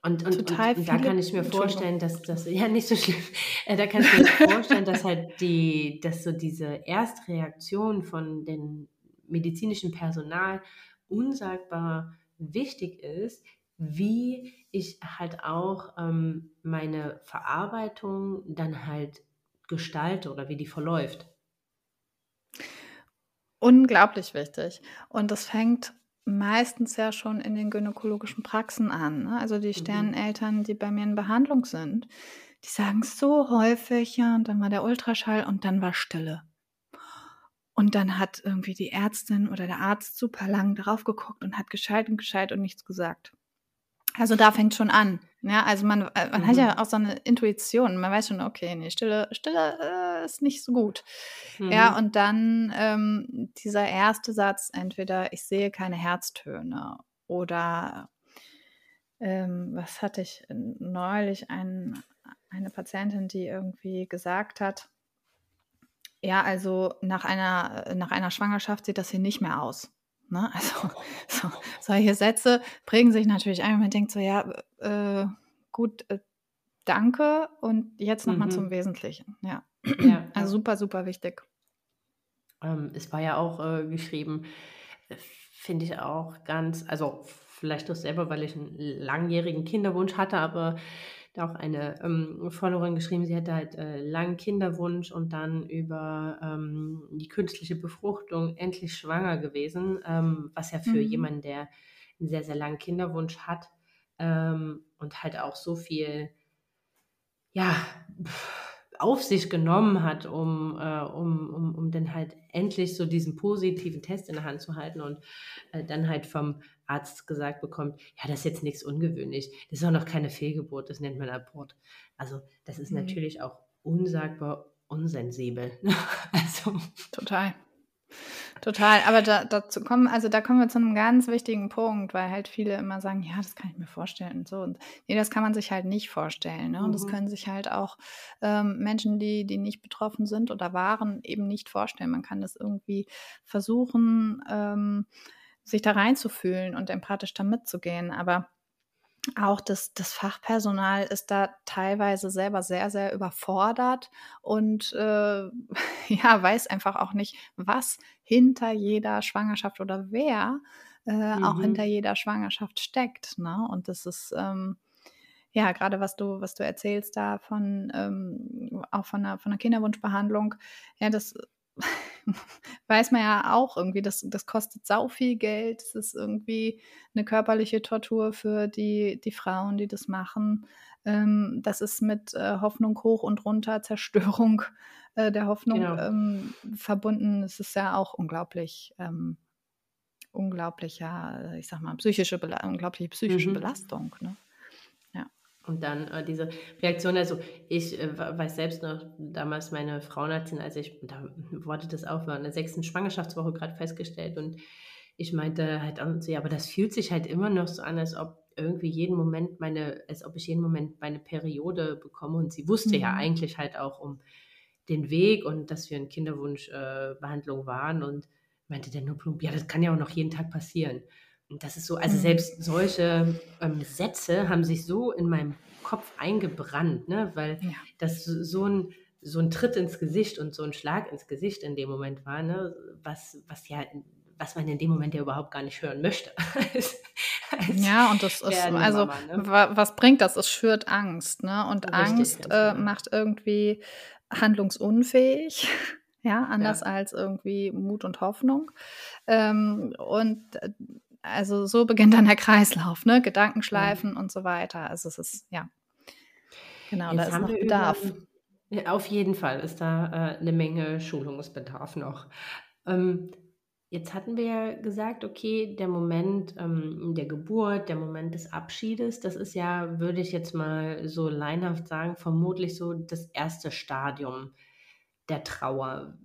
A: und, und,
B: total
A: und, und da kann ich mir vorstellen, dass das, ja, nicht so schlimm, äh, da kann ich mir vorstellen, dass halt die, dass so diese Erstreaktion von dem medizinischen Personal unsagbar wichtig ist, wie ich halt auch ähm, meine Verarbeitung dann halt gestalte oder wie die verläuft.
B: Unglaublich wichtig. Und das fängt meistens ja schon in den gynäkologischen Praxen an. Ne? Also die
A: Mhm.
B: Sterneneltern, die bei mir in Behandlung sind, die sagen so häufig, ja, und dann war der Ultraschall und dann war Stille. Und dann hat irgendwie die Ärztin oder der Arzt super lang drauf geguckt und hat gescheit und gescheit und nichts gesagt. Also da fängt schon an. Ja, also man, äh, man hat
A: Mhm.
B: ja auch so eine Intuition. Man weiß schon, okay, nee, Stille, Stille äh, ist nicht so gut. Ja,
A: Mhm.
B: und dann ähm, dieser erste Satz, entweder ich sehe keine Herztöne oder ähm, was hatte ich neulich, ein, eine Patientin, die irgendwie gesagt hat, ja, also nach einer, nach einer Schwangerschaft sieht das hier nicht mehr aus. Ne? Also so, solche Sätze prägen sich natürlich ein und man denkt so, ja, äh, gut, äh, danke und jetzt nochmal zum
A: Mhm.
B: Wesentlichen. Ja,
A: Ja,
B: also super, super wichtig.
A: Ähm, es war ja auch äh, geschrieben, äh, finde ich auch ganz, also vielleicht auch selber, weil ich einen langjährigen Kinderwunsch hatte, aber da auch eine ähm, Followerin geschrieben, sie hatte halt äh, langen Kinderwunsch und dann über ähm, die künstliche Befruchtung endlich schwanger gewesen, ähm, was ja für
B: Mhm.
A: jemanden, der einen sehr, sehr langen Kinderwunsch hat ähm, und halt auch so viel ja, auf sich genommen hat, um, äh, um, um, um dann halt endlich so diesen positiven Test in der Hand zu halten und äh, dann halt vom Arzt gesagt bekommt, ja, das ist jetzt nichts ungewöhnlich, das ist auch noch keine Fehlgeburt, das nennt man Abort. Also das ist
B: Mhm.
A: natürlich auch unsagbar unsensibel. also
B: Total. Total, aber da, dazu kommen, also da kommen wir zu einem ganz wichtigen Punkt, weil halt viele immer sagen, ja, das kann ich mir vorstellen und so. Und nee, das kann man sich halt nicht vorstellen. Ne? Und das
A: Mhm.
B: können sich halt auch ähm, Menschen, die, die nicht betroffen sind oder waren, eben nicht vorstellen. Man kann das irgendwie versuchen, ähm, sich da reinzufühlen und empathisch da mitzugehen. Aber auch das, das Fachpersonal ist da teilweise selber sehr, sehr überfordert und äh, ja, weiß einfach auch nicht, was hinter jeder Schwangerschaft oder wer äh, mhm. auch hinter jeder Schwangerschaft steckt. Ne? Und das ist ähm, ja gerade was du, was du erzählst da von ähm, auch von einer, von einer Kinderwunschbehandlung, ja, das weiß man ja auch irgendwie, das, das kostet sau viel Geld. Es ist irgendwie eine körperliche Tortur für die, die Frauen, die das machen. Ähm, das ist mit äh, Hoffnung hoch und runter, Zerstörung äh, der Hoffnung genau. ähm, verbunden. Es ist ja auch unglaublich, ähm, unglaublicher, ich sag mal, psychische, unglaubliche psychische mhm. Belastung. Ne?
A: Und dann äh, diese Reaktion, also ich äh, weiß selbst noch, damals meine Frauenärztin, als ich, da wurde das auch, war in der sechsten Schwangerschaftswoche gerade festgestellt und ich meinte halt an sie, aber das fühlt sich halt immer noch so an, als ob irgendwie jeden Moment meine, als ob ich jeden Moment meine Periode bekomme und sie wusste mhm. ja eigentlich halt auch um den Weg und dass wir in Kinderwunschbehandlung äh, waren und meinte der nur plump, ja, das kann ja auch noch jeden Tag passieren. Das ist so, also mhm. selbst solche ähm, Sätze haben sich so in meinem Kopf eingebrannt, ne? weil ja. das so ein, so ein Tritt ins Gesicht und so ein Schlag ins Gesicht in dem Moment war, ne? was, was ja was man in dem Moment ja überhaupt gar nicht hören möchte.
B: als, als ja, und das ist, also, Mama, ne? was bringt das? Es schürt Angst, ne? Und Richtig, Angst äh, genau. macht irgendwie handlungsunfähig. Ja, anders ja. als irgendwie Mut und Hoffnung. Ähm, und äh, also so beginnt dann der Kreislauf, ne? Gedankenschleifen mhm. und so weiter. Also es ist, ja,
A: genau, Jetzt da ist noch Bedarf. Über, ja, auf jeden Fall ist da äh, eine Menge Schulungsbedarf noch. Ähm, jetzt hatten wir ja gesagt, okay, der Moment ähm, der Geburt, der Moment des Abschiedes, das ist ja, würde ich jetzt mal so leinhaft sagen, vermutlich so das erste Stadium der Trauer.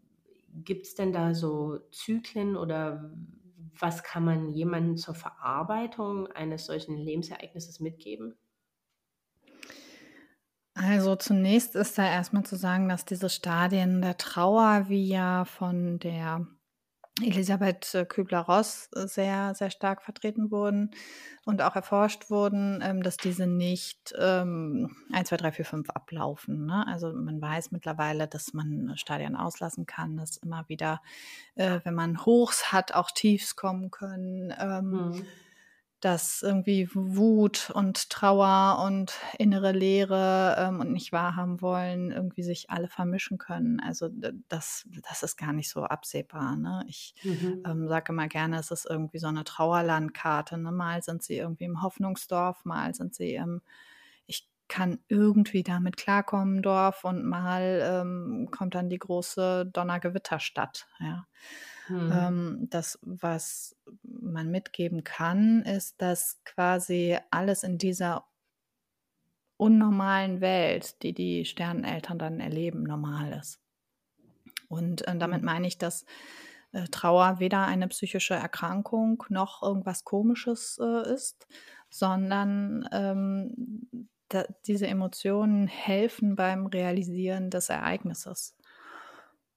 A: Gibt es denn da so Zyklen oder was kann man jemandem zur Verarbeitung eines solchen Lebensereignisses mitgeben?
B: Also zunächst ist da erstmal zu sagen, dass diese Stadien der Trauer, wie ja von der Elisabeth äh, Kübler-Ross äh, sehr, sehr stark vertreten wurden und auch erforscht wurden, ähm, dass diese nicht ähm, 1, 2, 3, 4, 5 ablaufen. Ne? Also man weiß mittlerweile, dass man Stadien auslassen kann, dass immer wieder, äh, wenn man Hochs hat, auch Tiefs kommen können. Ähm, mhm dass irgendwie Wut und Trauer und innere Leere ähm, und nicht wahrhaben wollen irgendwie sich alle vermischen können. Also das, das ist gar nicht so absehbar. Ne? Ich mhm. ähm, sage immer gerne, es ist irgendwie so eine Trauerlandkarte. Ne? Mal sind sie irgendwie im Hoffnungsdorf, mal sind sie im ich kann irgendwie damit klarkommen, Dorf, und mal ähm, kommt dann die große Donnergewitterstadt. Ja. Mhm. Ähm, das, was man mitgeben kann, ist, dass quasi alles in dieser unnormalen Welt, die die Sterneneltern dann erleben, normal ist. Und äh, damit mhm. meine ich, dass äh, Trauer weder eine psychische Erkrankung noch irgendwas Komisches äh, ist, sondern ähm, da, diese Emotionen helfen beim Realisieren des Ereignisses.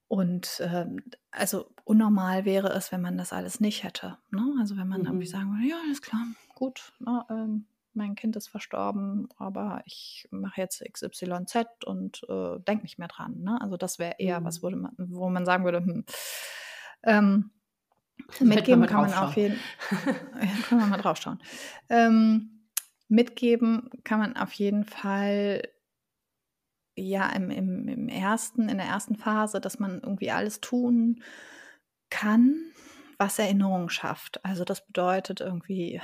B: Und ähm, also unnormal wäre es, wenn man das alles nicht hätte. Ne? Also wenn man mhm. irgendwie sagen würde, ja, alles klar, gut, na, ne, ähm, mein Kind ist verstorben, aber ich mache jetzt XYZ und äh, denke nicht mehr dran. Ne? Also das wäre eher mhm. was, wo man, wo man sagen würde, hm, ähm, mitgeben kann man auf jeden Fall. ja, können wir mal drauf schauen. Ähm, mitgeben kann man auf jeden Fall ja im, im, im ersten, in der ersten Phase, dass man irgendwie alles tun kann, was Erinnerung schafft. Also das bedeutet irgendwie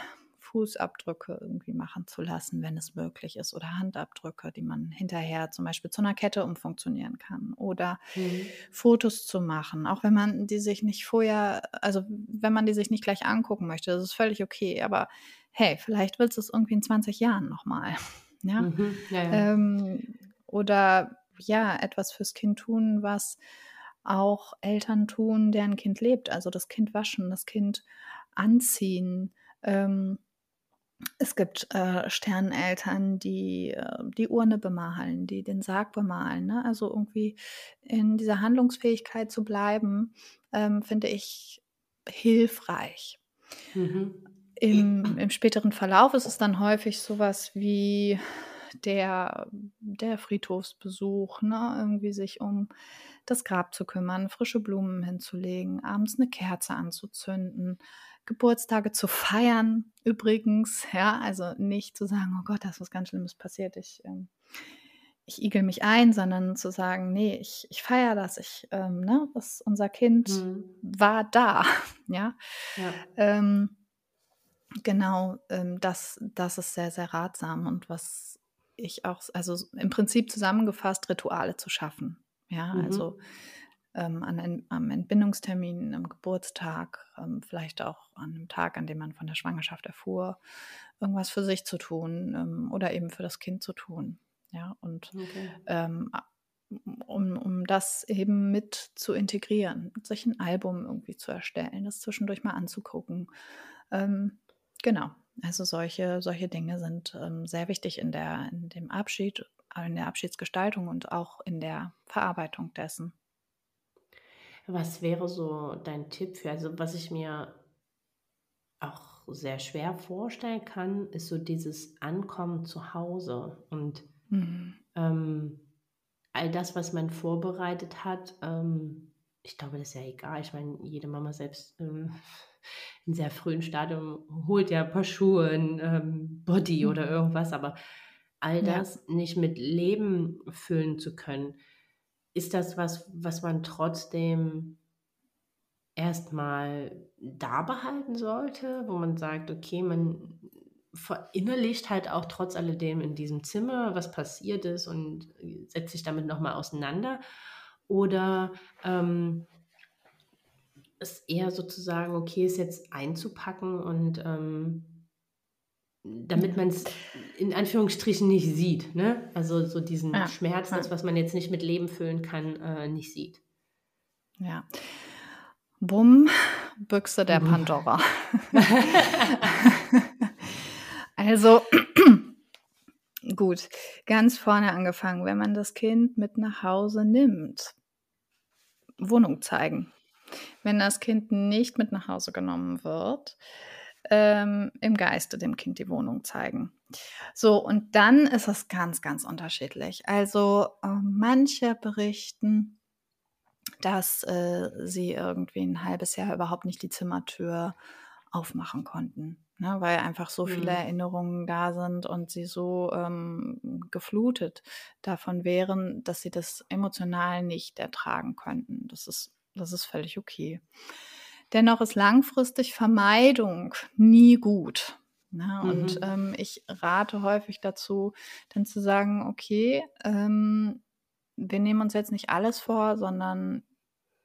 B: Fußabdrücke irgendwie machen zu lassen, wenn es möglich ist, oder Handabdrücke, die man hinterher zum Beispiel zu einer Kette umfunktionieren kann, oder mhm. Fotos zu machen, auch wenn man die sich nicht vorher, also wenn man die sich nicht gleich angucken möchte, das ist völlig okay, aber hey, vielleicht willst du es irgendwie in 20 Jahren nochmal. Ja? Mhm, ja, ja. Ähm, oder ja, etwas fürs Kind tun, was auch Eltern tun, deren Kind lebt. Also das Kind waschen, das Kind anziehen. Ähm, es gibt äh, Sterneneltern, die äh, die Urne bemalen, die den Sarg bemalen. Ne? Also irgendwie in dieser Handlungsfähigkeit zu bleiben, ähm, finde ich hilfreich. Mhm im, im späteren Verlauf ist es dann häufig sowas wie der, der Friedhofsbesuch, ne? irgendwie sich um das Grab zu kümmern, frische Blumen hinzulegen, abends eine Kerze anzuzünden, Geburtstage zu feiern übrigens, ja, also nicht zu sagen, oh Gott, da ist was ganz Schlimmes passiert, ich, ähm, ich igel mich ein, sondern zu sagen, nee, ich, ich feiere das, ich, ähm, ne, das, unser Kind mhm. war da, ja. ja. Ähm, genau, ähm, das, das ist sehr, sehr ratsam und was ich auch, also im Prinzip zusammengefasst, Rituale zu schaffen. Ja, mhm. also ähm, an, am Entbindungstermin, am Geburtstag, ähm, vielleicht auch an einem Tag, an dem man von der Schwangerschaft erfuhr, irgendwas für sich zu tun ähm, oder eben für das Kind zu tun. Ja, und okay. Ähm, um, um das eben mit zu integrieren, sich ein Album irgendwie zu erstellen, das zwischendurch mal anzugucken. Ähm, genau, also solche, solche Dinge sind ähm, sehr wichtig in, der, in dem Abschied, in der Abschiedsgestaltung und auch in der Verarbeitung dessen.
A: Was wäre so dein Tipp für, also was ich mir auch sehr schwer vorstellen kann, ist so dieses Ankommen zu Hause und mhm. ähm, all das, was man vorbereitet hat. Ähm, ich glaube, das ist ja egal. Ich meine, jede Mama selbst ähm, in sehr frühen Stadium holt ja ein paar Schuhe, ein ähm, Body oder mhm. irgendwas, aber all das ja. nicht mit Leben füllen zu können ist das was, was man trotzdem erstmal da behalten sollte, wo man sagt, okay, man verinnerlicht halt auch trotz alledem in diesem Zimmer, was passiert ist und setzt sich damit nochmal auseinander? Oder ähm, ist eher sozusagen, okay, ist jetzt einzupacken und ähm, damit man es in Anführungsstrichen nicht sieht. Ne? Also so diesen ja, Schmerz, ja. das, was man jetzt nicht mit Leben füllen kann, äh, nicht sieht.
B: Ja. Bumm, Büchse der Pandora. also gut, ganz vorne angefangen, wenn man das Kind mit nach Hause nimmt, Wohnung zeigen. Wenn das Kind nicht mit nach Hause genommen wird, ähm, im Geiste dem Kind die Wohnung zeigen. So, und dann ist es ganz, ganz unterschiedlich. Also äh, manche berichten, dass äh, sie irgendwie ein halbes Jahr überhaupt nicht die Zimmertür aufmachen konnten, ne, weil einfach so viele mhm. Erinnerungen da sind und sie so ähm, geflutet davon wären, dass sie das emotional nicht ertragen könnten. Das ist, das ist völlig okay. Dennoch ist langfristig Vermeidung nie gut. Na, ne? und mhm. ähm, ich rate häufig dazu, dann zu sagen, okay, ähm, wir nehmen uns jetzt nicht alles vor, sondern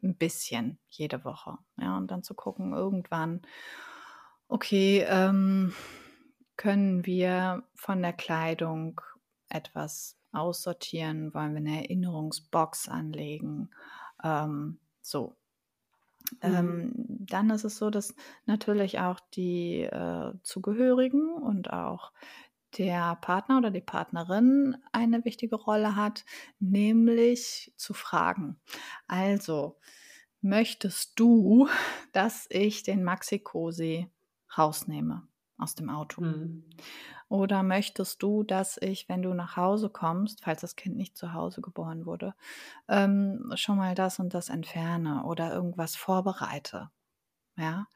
B: ein bisschen jede Woche. Ja, und dann zu gucken, irgendwann, okay, ähm, können wir von der Kleidung etwas aussortieren? Wollen wir eine Erinnerungsbox anlegen? Ähm, so, Mhm. Ähm, dann ist es so, dass natürlich auch die äh, Zugehörigen und auch der Partner oder die Partnerin eine wichtige Rolle hat, nämlich zu fragen. Also, möchtest du, dass ich den Maxi-Cosi rausnehme aus dem Auto? Mhm. Oder möchtest du, dass ich, wenn du nach Hause kommst, falls das Kind nicht zu Hause geboren wurde, ähm, schon mal das und das entferne oder irgendwas vorbereite? Ja,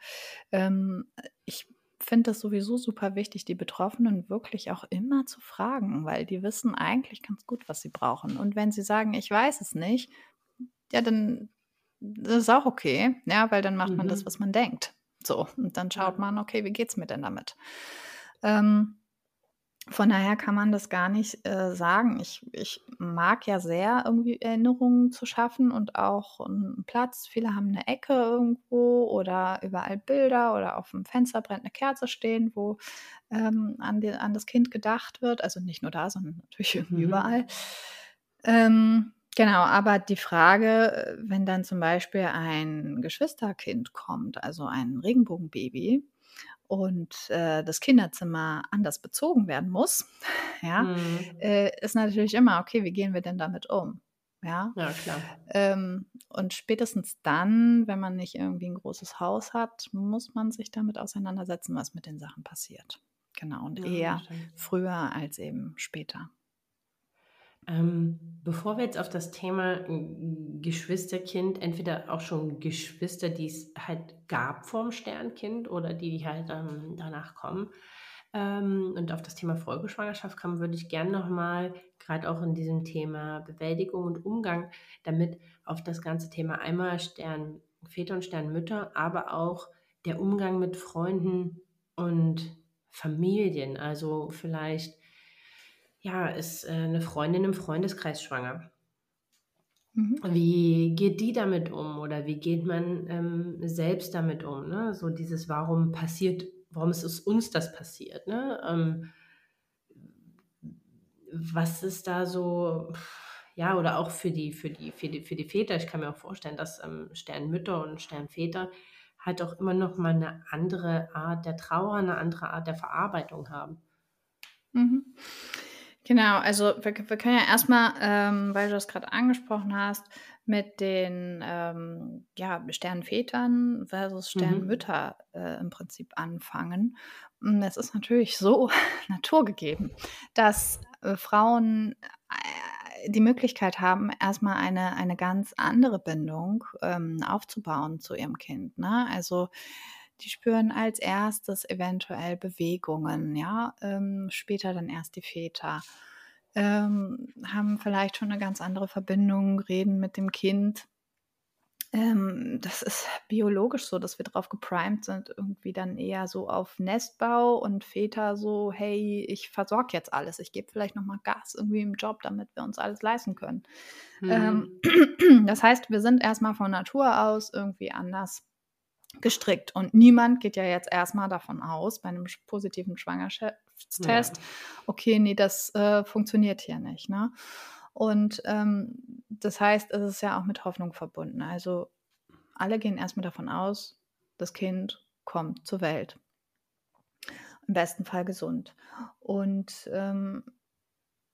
B: ähm, ich finde das sowieso super wichtig, die Betroffenen wirklich auch immer zu fragen, weil die wissen eigentlich ganz gut, was sie brauchen. Und wenn sie sagen, ich weiß es nicht, ja, dann das ist auch okay, ja, weil dann macht mhm. man das, mhm. was man denkt. So, und dann schaut man, okay, wie geht's mir denn damit? Ähm, von daher kann man das gar nicht äh, sagen. Ich, ich mag ja sehr, irgendwie Erinnerungen zu schaffen und auch einen Platz. Viele haben eine Ecke irgendwo oder überall Bilder oder auf dem Fenster brennt eine Kerze stehen, wo ähm, an, die, an das Kind gedacht wird. Also nicht nur da, sondern natürlich irgendwie mhm. überall. Ähm, genau, aber die Frage, wenn dann zum Beispiel ein Geschwisterkind kommt, also ein Regenbogenbaby, und äh, das Kinderzimmer anders bezogen werden muss, ja, mhm. äh, ist natürlich immer, okay, wie gehen wir denn damit um? Ja,
A: Ja, klar.
B: ähm, und spätestens dann, wenn man nicht irgendwie ein großes Haus hat, muss man sich damit auseinandersetzen, was mit den Sachen passiert. Genau, und
A: Ja,
B: eher früher als eben später.
A: Ähm, bevor wir jetzt auf das Thema äh, Geschwisterkind, entweder auch schon Geschwister, die es halt gab vorm Sternkind oder die halt ähm, danach kommen, ähm, und auf das Thema Folgeschwangerschaft kommen, würde ich gerne nochmal, gerade auch in diesem Thema Bewältigung und Umgang damit, auf das ganze Thema einmal Sternväter und Sternmütter, aber auch der Umgang mit Freunden und Familien. Also vielleicht ja, ist äh, eine Freundin im Freundeskreis schwanger.
B: Mhm.
A: Wie geht die damit um oder wie geht man ähm, selbst damit um? Ne? So dieses, warum passiert, warum ist es uns das passiert? Ne? Ähm, was ist da so, ja, oder auch für die, für die, für die, für die Väter, ich kann mir auch vorstellen, dass ähm, Sternmütter und Sternväter halt auch immer noch mal eine andere Art der Trauer, eine andere Art der Verarbeitung haben.
B: Mhm. Genau, also wir, wir können ja erstmal, ähm, weil du das gerade angesprochen hast, mit den ähm, ja, Sternvätern versus
A: Mhm.
B: Sternmütter äh, im Prinzip anfangen. Und Es ist natürlich so naturgegeben, dass äh, Frauen äh, die Möglichkeit haben, erstmal eine, eine ganz andere Bindung ähm, aufzubauen zu ihrem Kind. Ne? Also die spüren als erstes eventuell Bewegungen, ja, ähm, später dann erst die Väter, ähm, haben vielleicht schon eine ganz andere Verbindung, reden mit dem Kind. Ähm, das ist biologisch so, dass wir darauf geprimed sind, irgendwie dann eher so auf Nestbau und Väter so, hey, ich versorge jetzt alles, ich gebe vielleicht nochmal Gas irgendwie im Job, damit wir uns alles leisten können. Ähm,
A: Mhm.
B: das heißt, wir sind erstmal von Natur aus irgendwie anders gestrickt. Und niemand geht ja jetzt erstmal davon aus, bei einem positiven
A: Ja.
B: Schwangerschaftstest, okay, nee, das äh, funktioniert hier nicht. Ne? Und ähm, das heißt, es ist ja auch mit Hoffnung verbunden. Also alle gehen erstmal davon aus, das Kind kommt zur Welt. Im besten Fall gesund. Und ähm,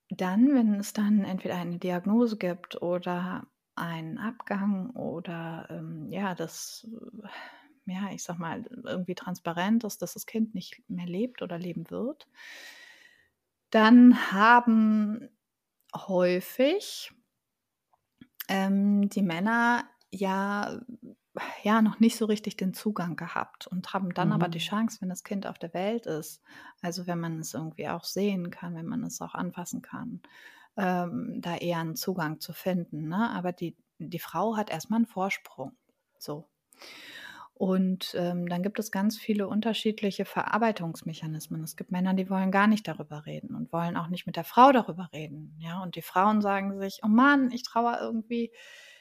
B: dann, wenn es dann entweder eine Diagnose gibt oder einen Abgang oder ähm, ja, das, äh, ja, ich sag mal, irgendwie transparent ist, dass das Kind nicht mehr lebt oder leben wird, dann haben häufig ähm, die Männer ja, ja noch nicht so richtig den Zugang gehabt und haben dann aber die
A: Mhm.
B: Chance, wenn das Kind auf der Welt ist, also wenn man es irgendwie auch sehen kann, wenn man es auch anfassen kann, ähm, da eher einen Zugang zu finden. Ne? Aber die, die Frau hat erstmal einen Vorsprung. So. Und ähm, dann gibt es ganz viele unterschiedliche Verarbeitungsmechanismen. Es gibt Männer, die wollen gar nicht darüber reden und wollen auch nicht mit der Frau darüber reden. Ja, und die Frauen sagen sich, oh Mann, ich traue irgendwie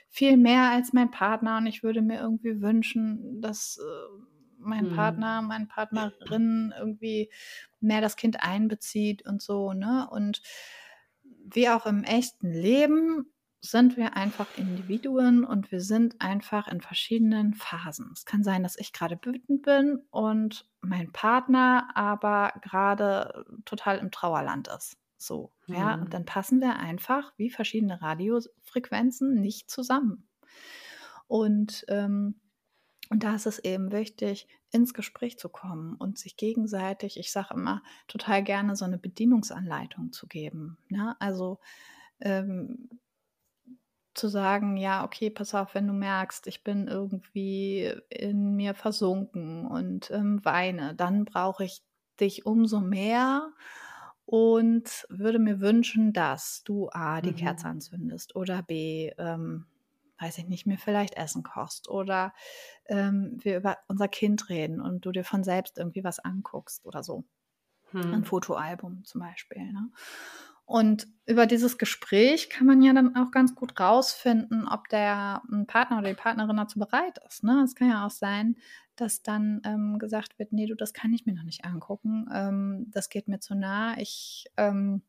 B: viel mehr als mein Partner und ich würde mir irgendwie wünschen, dass äh, mein
A: Mhm.
B: Partner, meine Partnerin irgendwie mehr das Kind einbezieht und so, ne? Und wie auch im echten Leben sind wir einfach Individuen und wir sind einfach in verschiedenen Phasen. Es kann sein, dass ich gerade wütend bin und mein Partner aber gerade total im Trauerland ist. So, ja, und
A: Mhm.
B: dann passen wir einfach wie verschiedene Radiofrequenzen nicht zusammen. Und, ähm, und da ist es eben wichtig, ins Gespräch zu kommen und sich gegenseitig, ich sage immer total gerne, so eine Bedienungsanleitung zu geben. Ne? Also ähm, zu sagen, ja, okay, pass auf, wenn du merkst, ich bin irgendwie in mir versunken und ähm, weine, dann brauche ich dich umso mehr und würde mir wünschen, dass du A, die Kerze
A: Mhm.
B: anzündest oder B, ähm, weiß ich nicht, mir vielleicht Essen kochst oder ähm, wir über unser Kind reden und du dir von selbst irgendwie was anguckst oder so. Ein
A: Hm.
B: Fotoalbum zum Beispiel. Ne? Und über dieses Gespräch kann man ja dann auch ganz gut rausfinden, ob der ähm, Partner oder die Partnerin dazu bereit ist. Ne? Es kann ja auch sein, dass dann ähm, gesagt wird, nee, du, das kann ich mir noch nicht angucken. Ähm, das geht mir zu nah. Ich, ähm,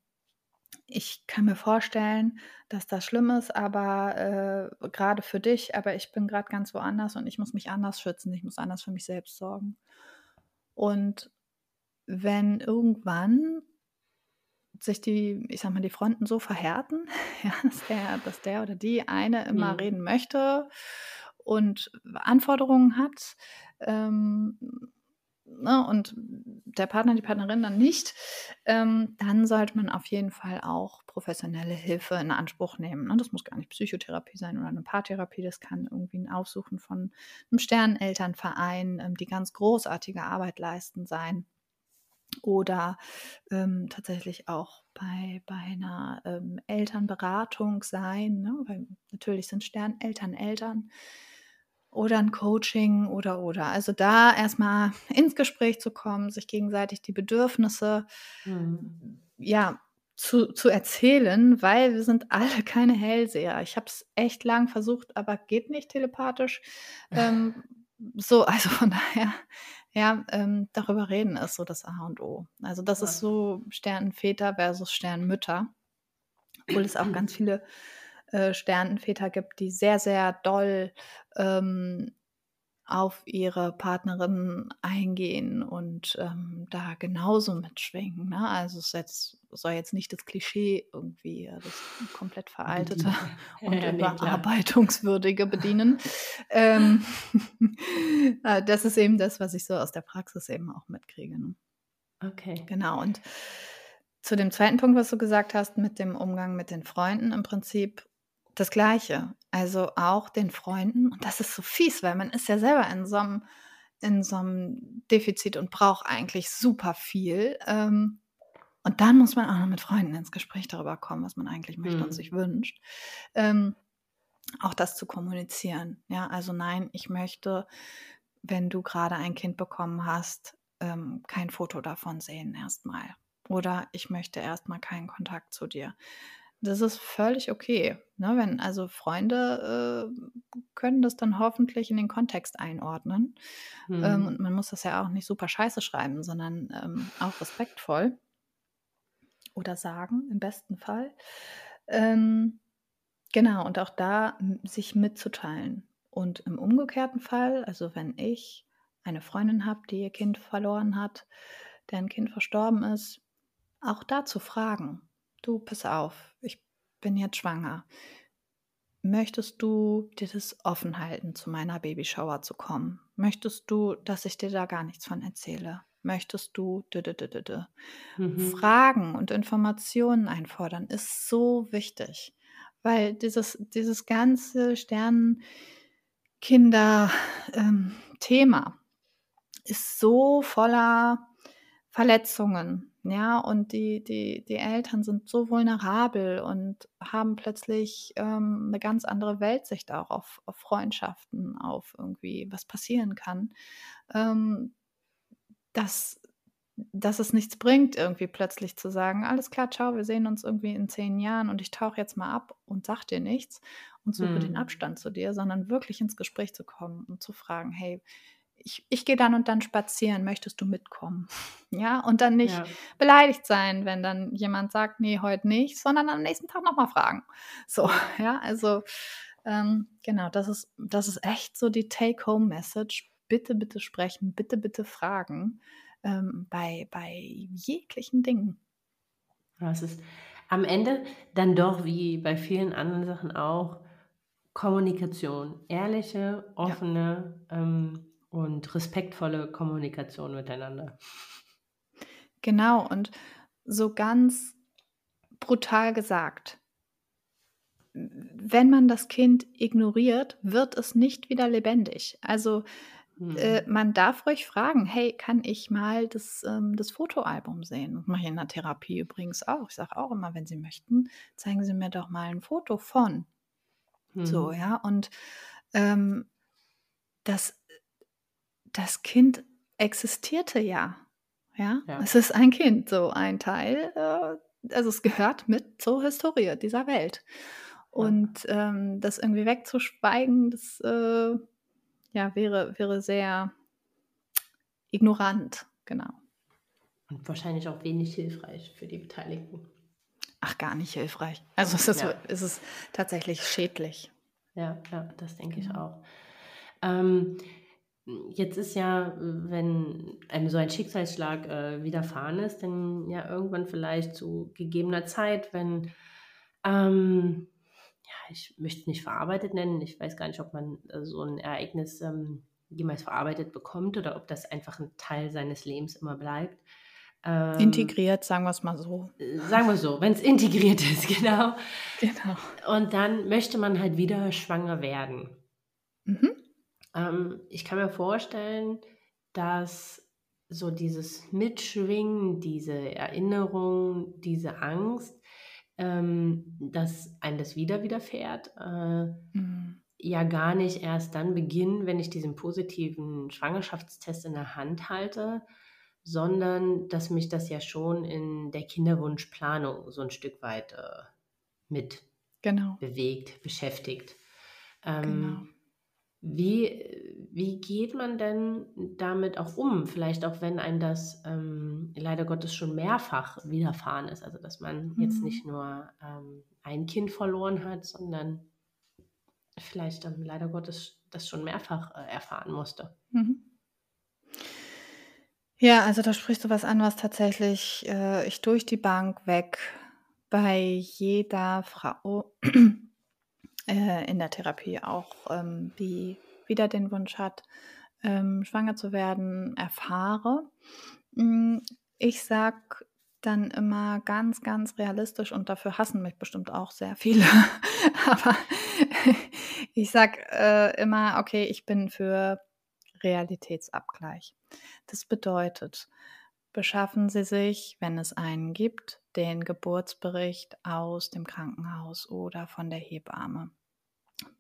B: ich kann mir vorstellen, dass das schlimm ist, aber äh, gerade für dich, aber ich bin gerade ganz woanders und ich muss mich anders schützen. Ich muss anders für mich selbst sorgen. Und wenn irgendwann sich die, ich sag mal, die Fronten so verhärten, ja, dass, der, dass der oder die eine immer mhm. reden möchte und Anforderungen hat ähm, ne, und der Partner, die Partnerin dann nicht, ähm, dann sollte man auf jeden Fall auch professionelle Hilfe in Anspruch nehmen. Ne? Das muss gar nicht Psychotherapie sein oder eine Paartherapie, das kann irgendwie ein Aufsuchen von einem Sternenelternverein, ähm, die ganz großartige Arbeit leisten sein oder ähm, tatsächlich auch bei, bei einer ähm, Elternberatung sein, ne? weil natürlich sind Sterneltern Eltern oder ein Coaching oder oder. Also da erstmal ins Gespräch zu kommen, sich gegenseitig die Bedürfnisse mhm. ja zu, zu erzählen, weil wir sind alle keine Hellseher. Ich habe es echt lang versucht, aber geht nicht telepathisch. Ähm, so, also von daher ja, ähm, darüber reden ist so das A und O. Also das ja. ist so Sternenväter versus Sternenmütter. Obwohl es auch ganz viele äh, Sternenväter gibt, die sehr, sehr doll ähm, auf ihre Partnerin eingehen und ähm, da genauso mitschwingen. Ne? Also es jetzt, soll jetzt nicht das Klischee irgendwie, das komplett veraltete und ja, überarbeitungswürdige bedienen. ähm, äh, das ist eben das, was ich so aus der Praxis eben auch mitkriege. Ne?
A: Okay.
B: Genau. Und zu dem zweiten Punkt, was du gesagt hast, mit dem Umgang mit den Freunden, im Prinzip das Gleiche. Also auch den Freunden. Und das ist so fies, weil man ist ja selber in so einem, in so einem Defizit und braucht eigentlich super viel. Ähm, und dann muss man auch noch mit Freunden ins Gespräch darüber kommen, was man eigentlich möchte mhm. und sich wünscht. Ähm, auch das zu kommunizieren. Ja, also nein, ich möchte, wenn du gerade ein Kind bekommen hast, ähm, kein Foto davon sehen erstmal. Oder ich möchte erstmal keinen Kontakt zu dir. Das ist völlig okay. Ne? Wenn also Freunde äh, können das dann hoffentlich in den Kontext einordnen. Ähm, mhm. Ähm, und man muss das ja auch nicht super scheiße schreiben, sondern ähm, auch respektvoll oder sagen, im besten Fall. Ähm, genau, und auch da sich mitzuteilen. Und im umgekehrten Fall, also wenn ich eine Freundin habe, die ihr Kind verloren hat, deren Kind verstorben ist, auch da zu fragen du, pass auf, ich bin jetzt schwanger. Möchtest du dir das offen halten, zu meiner Babyshower zu kommen? Möchtest du, dass ich dir da gar nichts von erzähle? Möchtest du mhm. Fragen und Informationen einfordern, ist so wichtig, weil dieses, dieses ganze Sternkinder-Thema ähm, ist so voller Verletzungen, ja, und die, die, die Eltern sind so vulnerabel und haben plötzlich ähm, eine ganz andere Weltsicht auch auf, auf Freundschaften, auf irgendwie, was passieren kann, ähm, dass, dass es nichts bringt, irgendwie plötzlich zu sagen, alles klar, ciao, wir sehen uns irgendwie in zehn Jahren und ich tauche jetzt mal ab und sag dir nichts und suche hm. den Abstand zu dir, sondern wirklich ins Gespräch zu kommen und zu fragen, hey, ich, ich gehe dann und dann spazieren, möchtest du mitkommen? Ja, und dann nicht ja. beleidigt sein, wenn dann jemand sagt, nee, heute nicht, sondern am nächsten Tag nochmal fragen. So, ja, also ähm, genau, das ist, das ist echt so die Take-Home-Message. Bitte, bitte sprechen, bitte, bitte fragen ähm, bei, bei jeglichen Dingen.
A: Das ist am Ende dann doch wie bei vielen anderen Sachen auch Kommunikation, ehrliche, offene, ja. ähm, und respektvolle Kommunikation miteinander.
B: Genau, und so ganz brutal gesagt, wenn man das Kind ignoriert, wird es nicht wieder lebendig. Also hm. äh, man darf ruhig fragen, hey, kann ich mal das, ähm, das Fotoalbum sehen? Das mache ich in der Therapie übrigens auch. Ich sage auch immer, wenn Sie möchten, zeigen Sie mir doch mal ein Foto von. Hm. So, ja, und ähm, das das Kind existierte ja. Ja, ja. es ist ein Kind, so ein Teil, äh, also es gehört mit zur Historie dieser Welt. Und ja. ähm, das irgendwie wegzuschweigen, das äh, ja, wäre, wäre sehr ignorant, genau.
A: Und wahrscheinlich auch wenig hilfreich für die Beteiligten.
B: Ach, gar nicht hilfreich. Also es ist, ja. es ist tatsächlich schädlich.
A: Ja, ja, das denke genau. ich auch. Ähm, jetzt ist ja, wenn einem so ein Schicksalsschlag äh, widerfahren ist, dann ja irgendwann vielleicht zu gegebener Zeit, wenn, ähm, ja, ich möchte nicht verarbeitet nennen, ich weiß gar nicht, ob man äh, so ein Ereignis ähm, jemals verarbeitet bekommt oder ob das einfach ein Teil seines Lebens immer bleibt.
B: Ähm, integriert, sagen wir es mal so.
A: Sagen wir so, wenn es integriert ist, genau.
B: Genau.
A: Und dann möchte man halt wieder schwanger werden. Mhm. Ähm, ich kann mir vorstellen, dass so dieses Mitschwingen, diese Erinnerung, diese Angst, ähm, dass einem das wieder widerfährt, äh, mhm. ja gar nicht erst dann beginnen, wenn ich diesen positiven Schwangerschaftstest in der Hand halte, sondern dass mich das ja schon in der Kinderwunschplanung so ein Stück weit äh, mit
B: genau.
A: bewegt, beschäftigt. Ähm, genau. Wie, wie geht man denn damit auch um? Vielleicht auch, wenn einem das ähm, leider Gottes schon mehrfach widerfahren ist. Also, dass man mhm. jetzt nicht nur ähm, ein Kind verloren hat, sondern vielleicht dann leider Gottes das schon mehrfach äh, erfahren musste. Mhm.
B: Ja, also da sprichst du was an, was tatsächlich äh, ich durch die Bank weg bei jeder Frau äh, in der Therapie auch, ähm, die wieder den Wunsch hat, ähm, schwanger zu werden, erfahre. Hm, ich sag dann immer ganz, ganz realistisch und dafür hassen mich bestimmt auch sehr viele. Aber ich sag äh, immer, okay, ich bin für Realitätsabgleich. Das bedeutet, beschaffen Sie sich, wenn es einen gibt, den Geburtsbericht aus dem Krankenhaus oder von der Hebamme.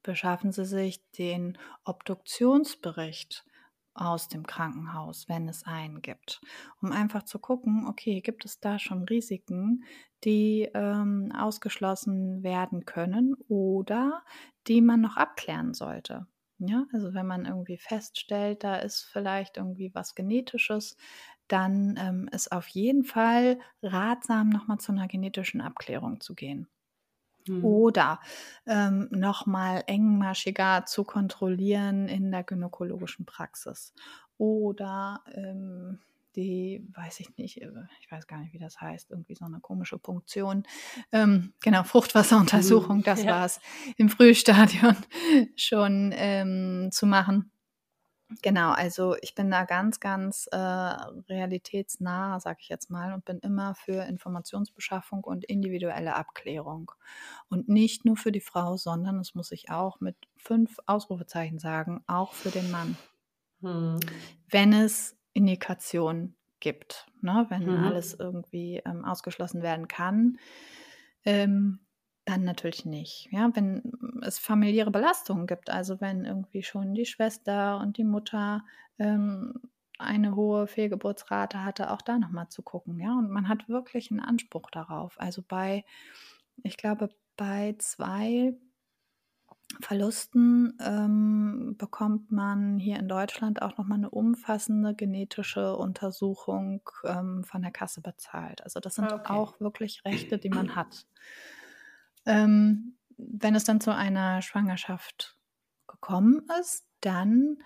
B: Beschaffen Sie sich den Obduktionsbericht aus dem Krankenhaus, wenn es einen gibt, um einfach zu gucken, okay, gibt es da schon Risiken, die ähm, ausgeschlossen werden können oder die man noch abklären sollte. Ja, also wenn man irgendwie feststellt, da ist vielleicht irgendwie was Genetisches, dann ähm, ist auf jeden Fall ratsam, nochmal zu einer genetischen Abklärung zu gehen. Mhm. Oder ähm, nochmal engmaschiger zu kontrollieren in der gynäkologischen Praxis. Oder ähm, die, weiß ich nicht, äh, ich weiß gar nicht, wie das heißt, irgendwie so eine komische Punktion. Ähm, genau, Fruchtwasseruntersuchung, das ja. war es im Frühstadion schon ähm, zu machen. Genau, also ich bin da ganz, ganz äh, realitätsnah, sag ich jetzt mal, und bin immer für Informationsbeschaffung und individuelle Abklärung. Und nicht nur für die Frau, sondern, das muss ich auch mit fünf Ausrufezeichen sagen, auch für den Mann. Hm. Wenn es Indikation gibt, ne? wenn mhm. alles irgendwie ähm, ausgeschlossen werden kann, ähm, dann natürlich nicht. Ja, wenn es familiäre Belastungen gibt, also wenn irgendwie schon die Schwester und die Mutter ähm, eine hohe Fehlgeburtsrate hatte, auch da nochmal zu gucken. Ja, und man hat wirklich einen Anspruch darauf. Also bei, ich glaube, bei zwei Verlusten ähm, bekommt man hier in Deutschland auch nochmal eine umfassende genetische Untersuchung ähm, von der Kasse bezahlt. Also das sind okay. auch wirklich Rechte, die man hat. Ähm, wenn es dann zu einer Schwangerschaft gekommen ist, dann,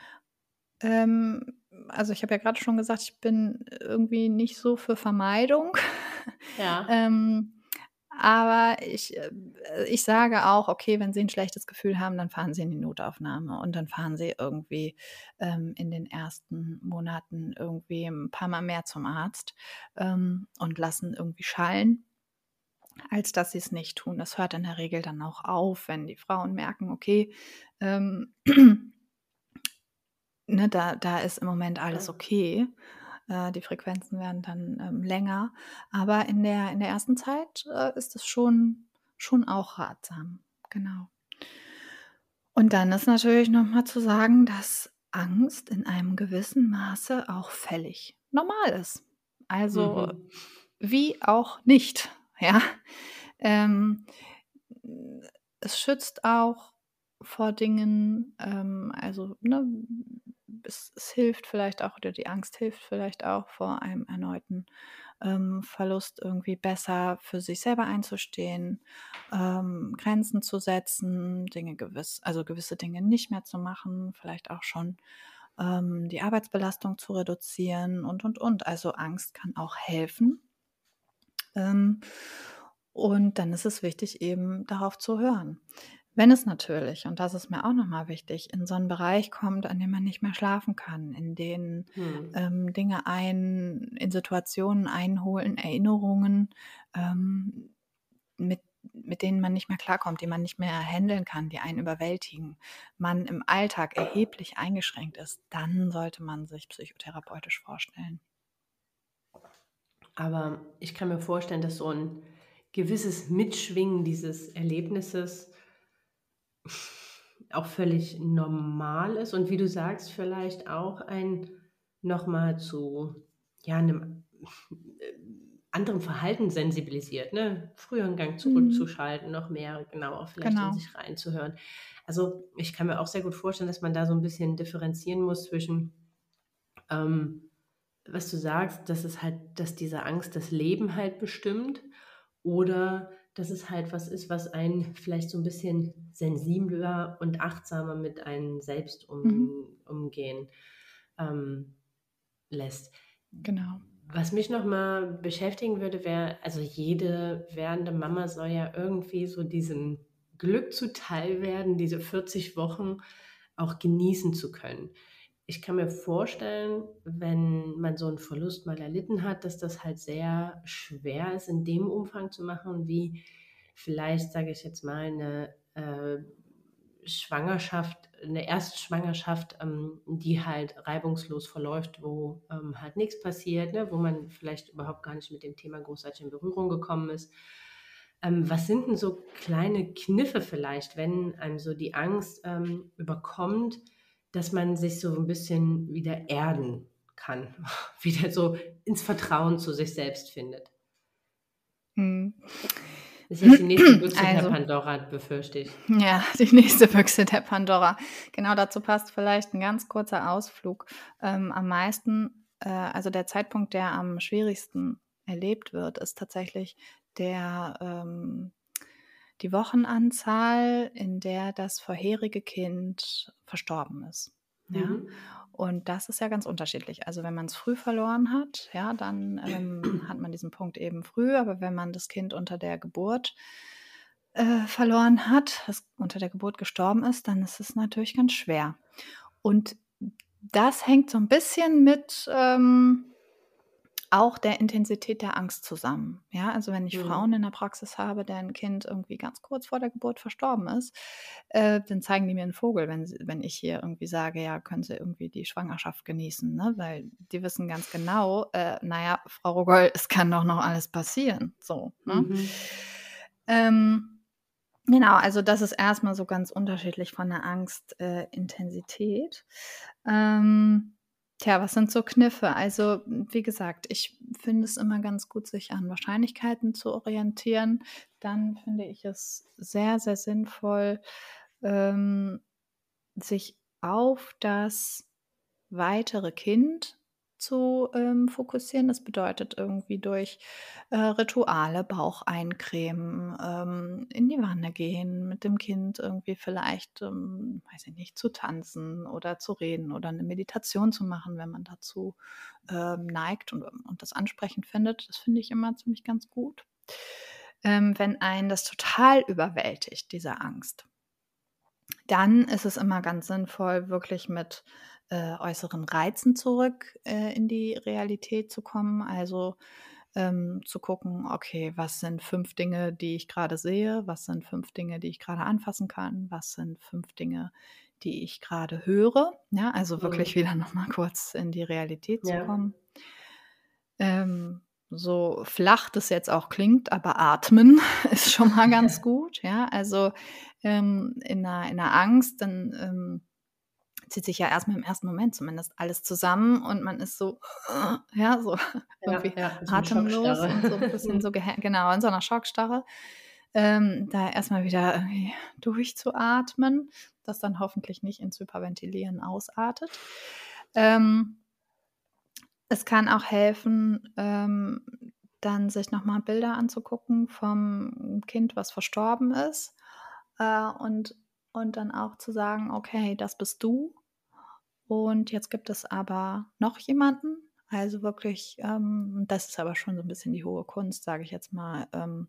B: ähm, also ich habe ja gerade schon gesagt, ich bin irgendwie nicht so für Vermeidung.
A: Ja.
B: ähm, aber ich, äh, ich sage auch, okay, wenn Sie ein schlechtes Gefühl haben, dann fahren Sie in die Notaufnahme und dann fahren Sie irgendwie ähm, in den ersten Monaten irgendwie ein paar Mal mehr zum Arzt ähm, und lassen irgendwie schallen als dass sie es nicht tun. Das hört in der Regel dann auch auf, wenn die Frauen merken, okay, ähm, ne, da, da ist im Moment alles okay. Äh, die Frequenzen werden dann ähm, länger. Aber in der, in der ersten Zeit äh, ist es schon, schon auch ratsam. Genau. Und dann ist natürlich nochmal zu sagen, dass Angst in einem gewissen Maße auch fällig normal ist. Also mhm. wie auch nicht. Ja. Ähm, es schützt auch vor Dingen, ähm, also ne, es, es, hilft vielleicht auch, oder die Angst hilft vielleicht auch vor einem erneuten ähm, Verlust irgendwie besser für sich selber einzustehen, ähm, Grenzen zu setzen, Dinge gewiss, also gewisse Dinge nicht mehr zu machen, vielleicht auch schon ähm, die Arbeitsbelastung zu reduzieren und, und, und. Also Angst kann auch helfen. Ähm, und dann ist es wichtig, eben darauf zu hören. Wenn es natürlich, und das ist mir auch nochmal wichtig, in so einen Bereich kommt, an dem man nicht mehr schlafen kann, in denen hm. ähm, Dinge ein, in Situationen einholen, Erinnerungen, ähm, mit, mit denen man nicht mehr klarkommt, die man nicht mehr handeln kann, die einen überwältigen, man im Alltag erheblich eingeschränkt ist, dann sollte man sich psychotherapeutisch vorstellen.
A: Aber ich kann mir vorstellen, dass so ein gewisses Mitschwingen dieses Erlebnisses auch völlig normal ist und wie du sagst, vielleicht auch ein nochmal zu ja, einem äh, anderen Verhalten sensibilisiert, ne? Früher einen Gang zurückzuschalten, mhm. noch mehr genauer vielleicht genau. in sich reinzuhören. Also ich kann mir auch sehr gut vorstellen, dass man da so ein bisschen differenzieren muss zwischen, ähm, was du sagst, dass es halt, dass diese Angst das Leben halt bestimmt oder dass es halt was ist, was einen vielleicht so ein bisschen sensibler und achtsamer mit einem selbst um, mhm. umgehen ähm, lässt.
B: Genau.
A: Was mich nochmal beschäftigen würde, wäre, also jede werdende Mama soll ja irgendwie so diesem Glück zuteil werden, diese 40 Wochen auch genießen zu können ich kann mir vorstellen, wenn man so einen Verlust mal erlitten hat, dass das halt sehr schwer ist, in dem Umfang zu machen, wie vielleicht, sage ich jetzt mal, eine äh, Schwangerschaft, eine Erstschwangerschaft, ähm, die halt reibungslos verläuft, wo ähm, halt nichts passiert, ne, wo man vielleicht überhaupt gar nicht mit dem Thema großartig in Berührung gekommen ist. Ähm, was sind denn so kleine Kniffe vielleicht, wenn einem so die Angst ähm, überkommt, dass man sich so ein bisschen wieder erden kann, wieder so ins Vertrauen zu sich selbst findet. Hm. Das ist die nächste Büchse also, der Pandora, befürchte ich.
B: Ja, die nächste Büchse der Pandora. Genau dazu passt vielleicht ein ganz kurzer Ausflug. Ähm, am meisten, äh, also der Zeitpunkt, der am schwierigsten erlebt wird, ist tatsächlich der ähm, die Wochenanzahl, in der das vorherige Kind verstorben ist. Ja. Mhm. Und das ist ja ganz unterschiedlich. Also wenn man es früh verloren hat, ja, dann ähm, hat man diesen Punkt eben früh, aber wenn man das Kind unter der Geburt äh, verloren hat, das unter der Geburt gestorben ist, dann ist es natürlich ganz schwer. Und das hängt so ein bisschen mit ähm, auch der Intensität der Angst zusammen. Ja, also wenn ich mhm. Frauen in der Praxis habe, deren Kind irgendwie ganz kurz vor der Geburt verstorben ist, äh, dann zeigen die mir einen Vogel, wenn, sie, wenn ich hier irgendwie sage, ja, können sie irgendwie die Schwangerschaft genießen, ne? weil die wissen ganz genau, äh, naja, Frau Rogol, es kann doch noch alles passieren. So. Ne? Mhm. Ähm, Genau, also das ist erstmal so ganz unterschiedlich von der Angstintensität. Äh, ähm, Tja, was sind so Kniffe? Also, wie gesagt, ich finde es immer ganz gut, sich an Wahrscheinlichkeiten zu orientieren. Dann finde ich es sehr, sehr sinnvoll, ähm, sich auf das weitere Kind zu ähm, fokussieren. Das bedeutet irgendwie durch äh, Rituale, Bauch eincremen, ähm, in die Wanne gehen, mit dem Kind irgendwie vielleicht, ähm, weiß ich nicht, zu tanzen oder zu reden oder eine Meditation zu machen, wenn man dazu ähm, neigt und, und das ansprechend findet. Das finde ich immer ziemlich ganz gut. Ähm, wenn einen das total überwältigt, diese Angst, dann ist es immer ganz sinnvoll, wirklich mit äh, äußeren Reizen zurück äh, in die Realität zu kommen. Also ähm, zu gucken, okay, was sind fünf Dinge, die ich gerade sehe, was sind fünf Dinge, die ich gerade anfassen kann, was sind fünf Dinge, die ich gerade höre. Ja, also wirklich mhm. wieder nochmal kurz in die Realität zu ja. kommen. Ähm, so flach das jetzt auch klingt, aber atmen ist schon mal ganz gut. Ja, also ähm, in, einer, in einer Angst, dann ähm, zieht sich ja erstmal im ersten Moment zumindest alles zusammen und man ist so, ja, so ja, irgendwie ja, atemlos und so ein bisschen so, genau, in so einer Schockstarre. Ähm, da erstmal wieder irgendwie durchzuatmen, das dann hoffentlich nicht ins Hyperventilieren ausartet. Ähm, es kann auch helfen, ähm, dann sich nochmal Bilder anzugucken vom Kind, was verstorben ist. Äh, und, und dann auch zu sagen, okay, das bist du Und jetzt gibt es aber noch jemanden, also wirklich, ähm, das ist aber schon so ein bisschen die hohe Kunst, sage ich jetzt mal, ähm,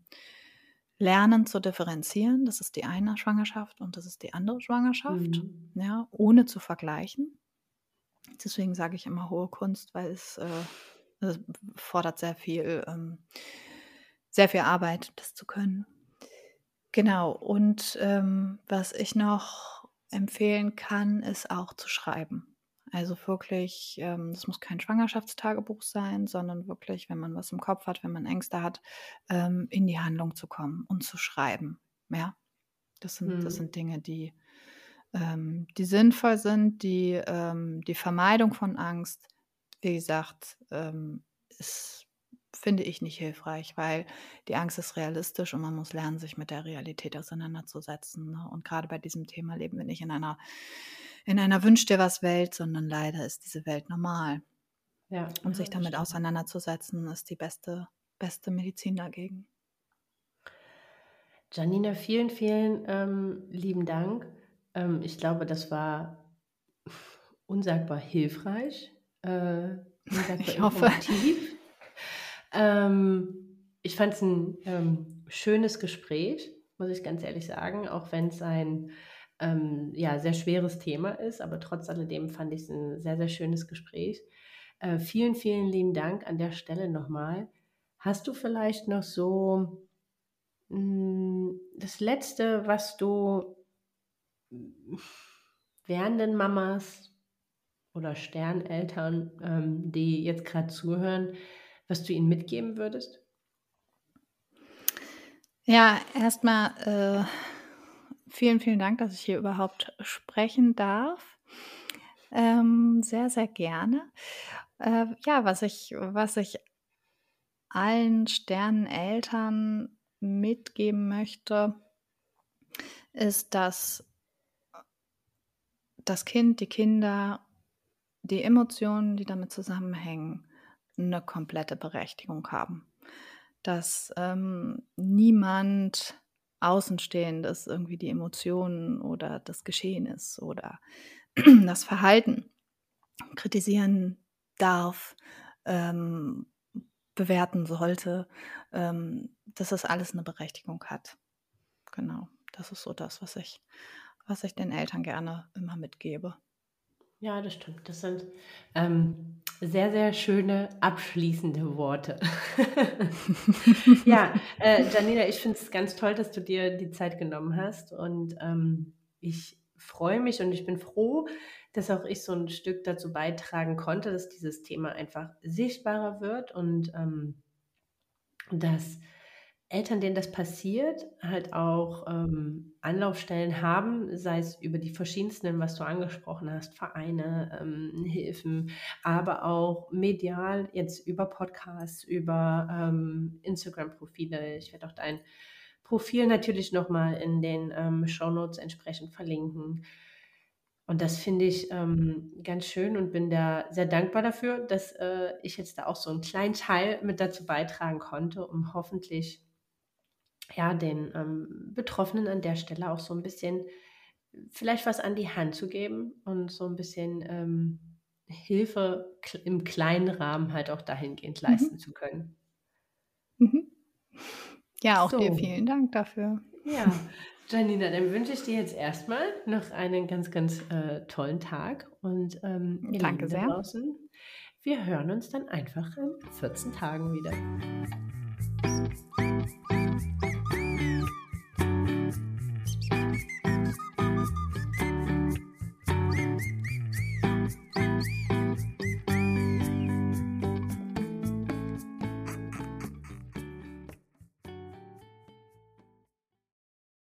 B: lernen zu differenzieren. Das ist die eine Schwangerschaft und das ist die andere Schwangerschaft,
A: Mhm.
B: ja, ohne zu vergleichen. Deswegen sage ich immer hohe Kunst, weil es, äh, es fordert sehr viel, ähm, sehr viel Arbeit, das zu können. Genau. Und ähm, was ich noch empfehlen kann, ist auch zu schreiben. Also wirklich, ähm, das muss kein Schwangerschaftstagebuch sein, sondern wirklich, wenn man was im Kopf hat, wenn man Ängste hat, ähm, in die Handlung zu kommen und zu schreiben. Ja, das sind, das
A: Mhm.
B: sind Dinge, die, ähm, die sinnvoll sind, die ähm, die Vermeidung von Angst, wie gesagt, ähm, ist, finde ich nicht hilfreich, weil die Angst ist realistisch und man muss lernen, sich mit der Realität auseinanderzusetzen. Ne? Und gerade bei diesem Thema leben wir nicht in einer, in einer Wünsch dir was Welt, sondern leider ist diese Welt normal.
A: Ja,
B: Und sich damit auseinanderzusetzen, ist die beste, beste Medizin dagegen.
A: Janina, vielen, vielen ähm, lieben Dank. Ähm, ich glaube, das war unsagbar hilfreich, äh, unsagbar
B: Ich hoffe.
A: informativ. Ähm, ich fand es ein ähm, schönes Gespräch, muss ich ganz ehrlich sagen, auch wenn es ein ähm, ja, sehr schweres Thema ist, aber trotz alledem fand ich es ein sehr, sehr schönes Gespräch. Äh, vielen, vielen lieben Dank an der Stelle nochmal. Hast du vielleicht noch so mh, das Letzte, was du werdenden Mamas oder Sterneltern, ähm, die jetzt gerade zuhören, was du ihnen mitgeben würdest?
B: Ja, erstmal äh, vielen, vielen Dank, dass ich hier überhaupt sprechen darf. Ähm, sehr, sehr gerne. Äh, ja, was ich, was ich allen Sterneneltern mitgeben möchte, ist, dass das Kind, die Kinder, die Emotionen, die damit zusammenhängen, eine komplette Berechtigung haben. Dass ähm, niemand Außenstehendes irgendwie die Emotionen oder das Geschehen ist oder das Verhalten kritisieren darf, ähm, bewerten sollte, ähm, dass das alles eine Berechtigung hat. Genau, das ist so das, was ich, was ich den Eltern gerne immer mitgebe.
A: Ja, das stimmt. Das sind ähm, sehr, sehr schöne abschließende Worte. ja, äh, Janina, ich finde es ganz toll, dass du dir die Zeit genommen hast und ähm, ich freue mich und ich bin froh, dass auch ich so ein Stück dazu beitragen konnte, dass dieses Thema einfach sichtbarer wird und ähm, dass Eltern, denen das passiert, halt auch ähm, Anlaufstellen haben, sei es über die verschiedensten, was du angesprochen hast, Vereine, ähm, Hilfen, aber auch medial, jetzt über Podcasts, über ähm, Instagram-Profile. Ich werde auch dein Profil natürlich nochmal in den ähm, Shownotes entsprechend verlinken. Und das finde ich ähm, ganz schön und bin da sehr dankbar dafür, dass äh, ich jetzt da auch so einen kleinen Teil mit dazu beitragen konnte, um hoffentlich ja, den ähm, Betroffenen an der Stelle auch so ein bisschen vielleicht was an die Hand zu geben und so ein bisschen ähm, Hilfe im kleinen Rahmen halt auch dahingehend leisten
B: Mhm.
A: zu können.
B: Mhm. Ja, auch dir
A: So.
B: vielen Dank dafür.
A: Ja, Janina, dann wünsche ich dir jetzt erstmal noch einen ganz, ganz äh, tollen Tag und ähm, ihr
B: Danke sehr.
A: draußen, wir hören uns dann einfach in 14 Tagen wieder.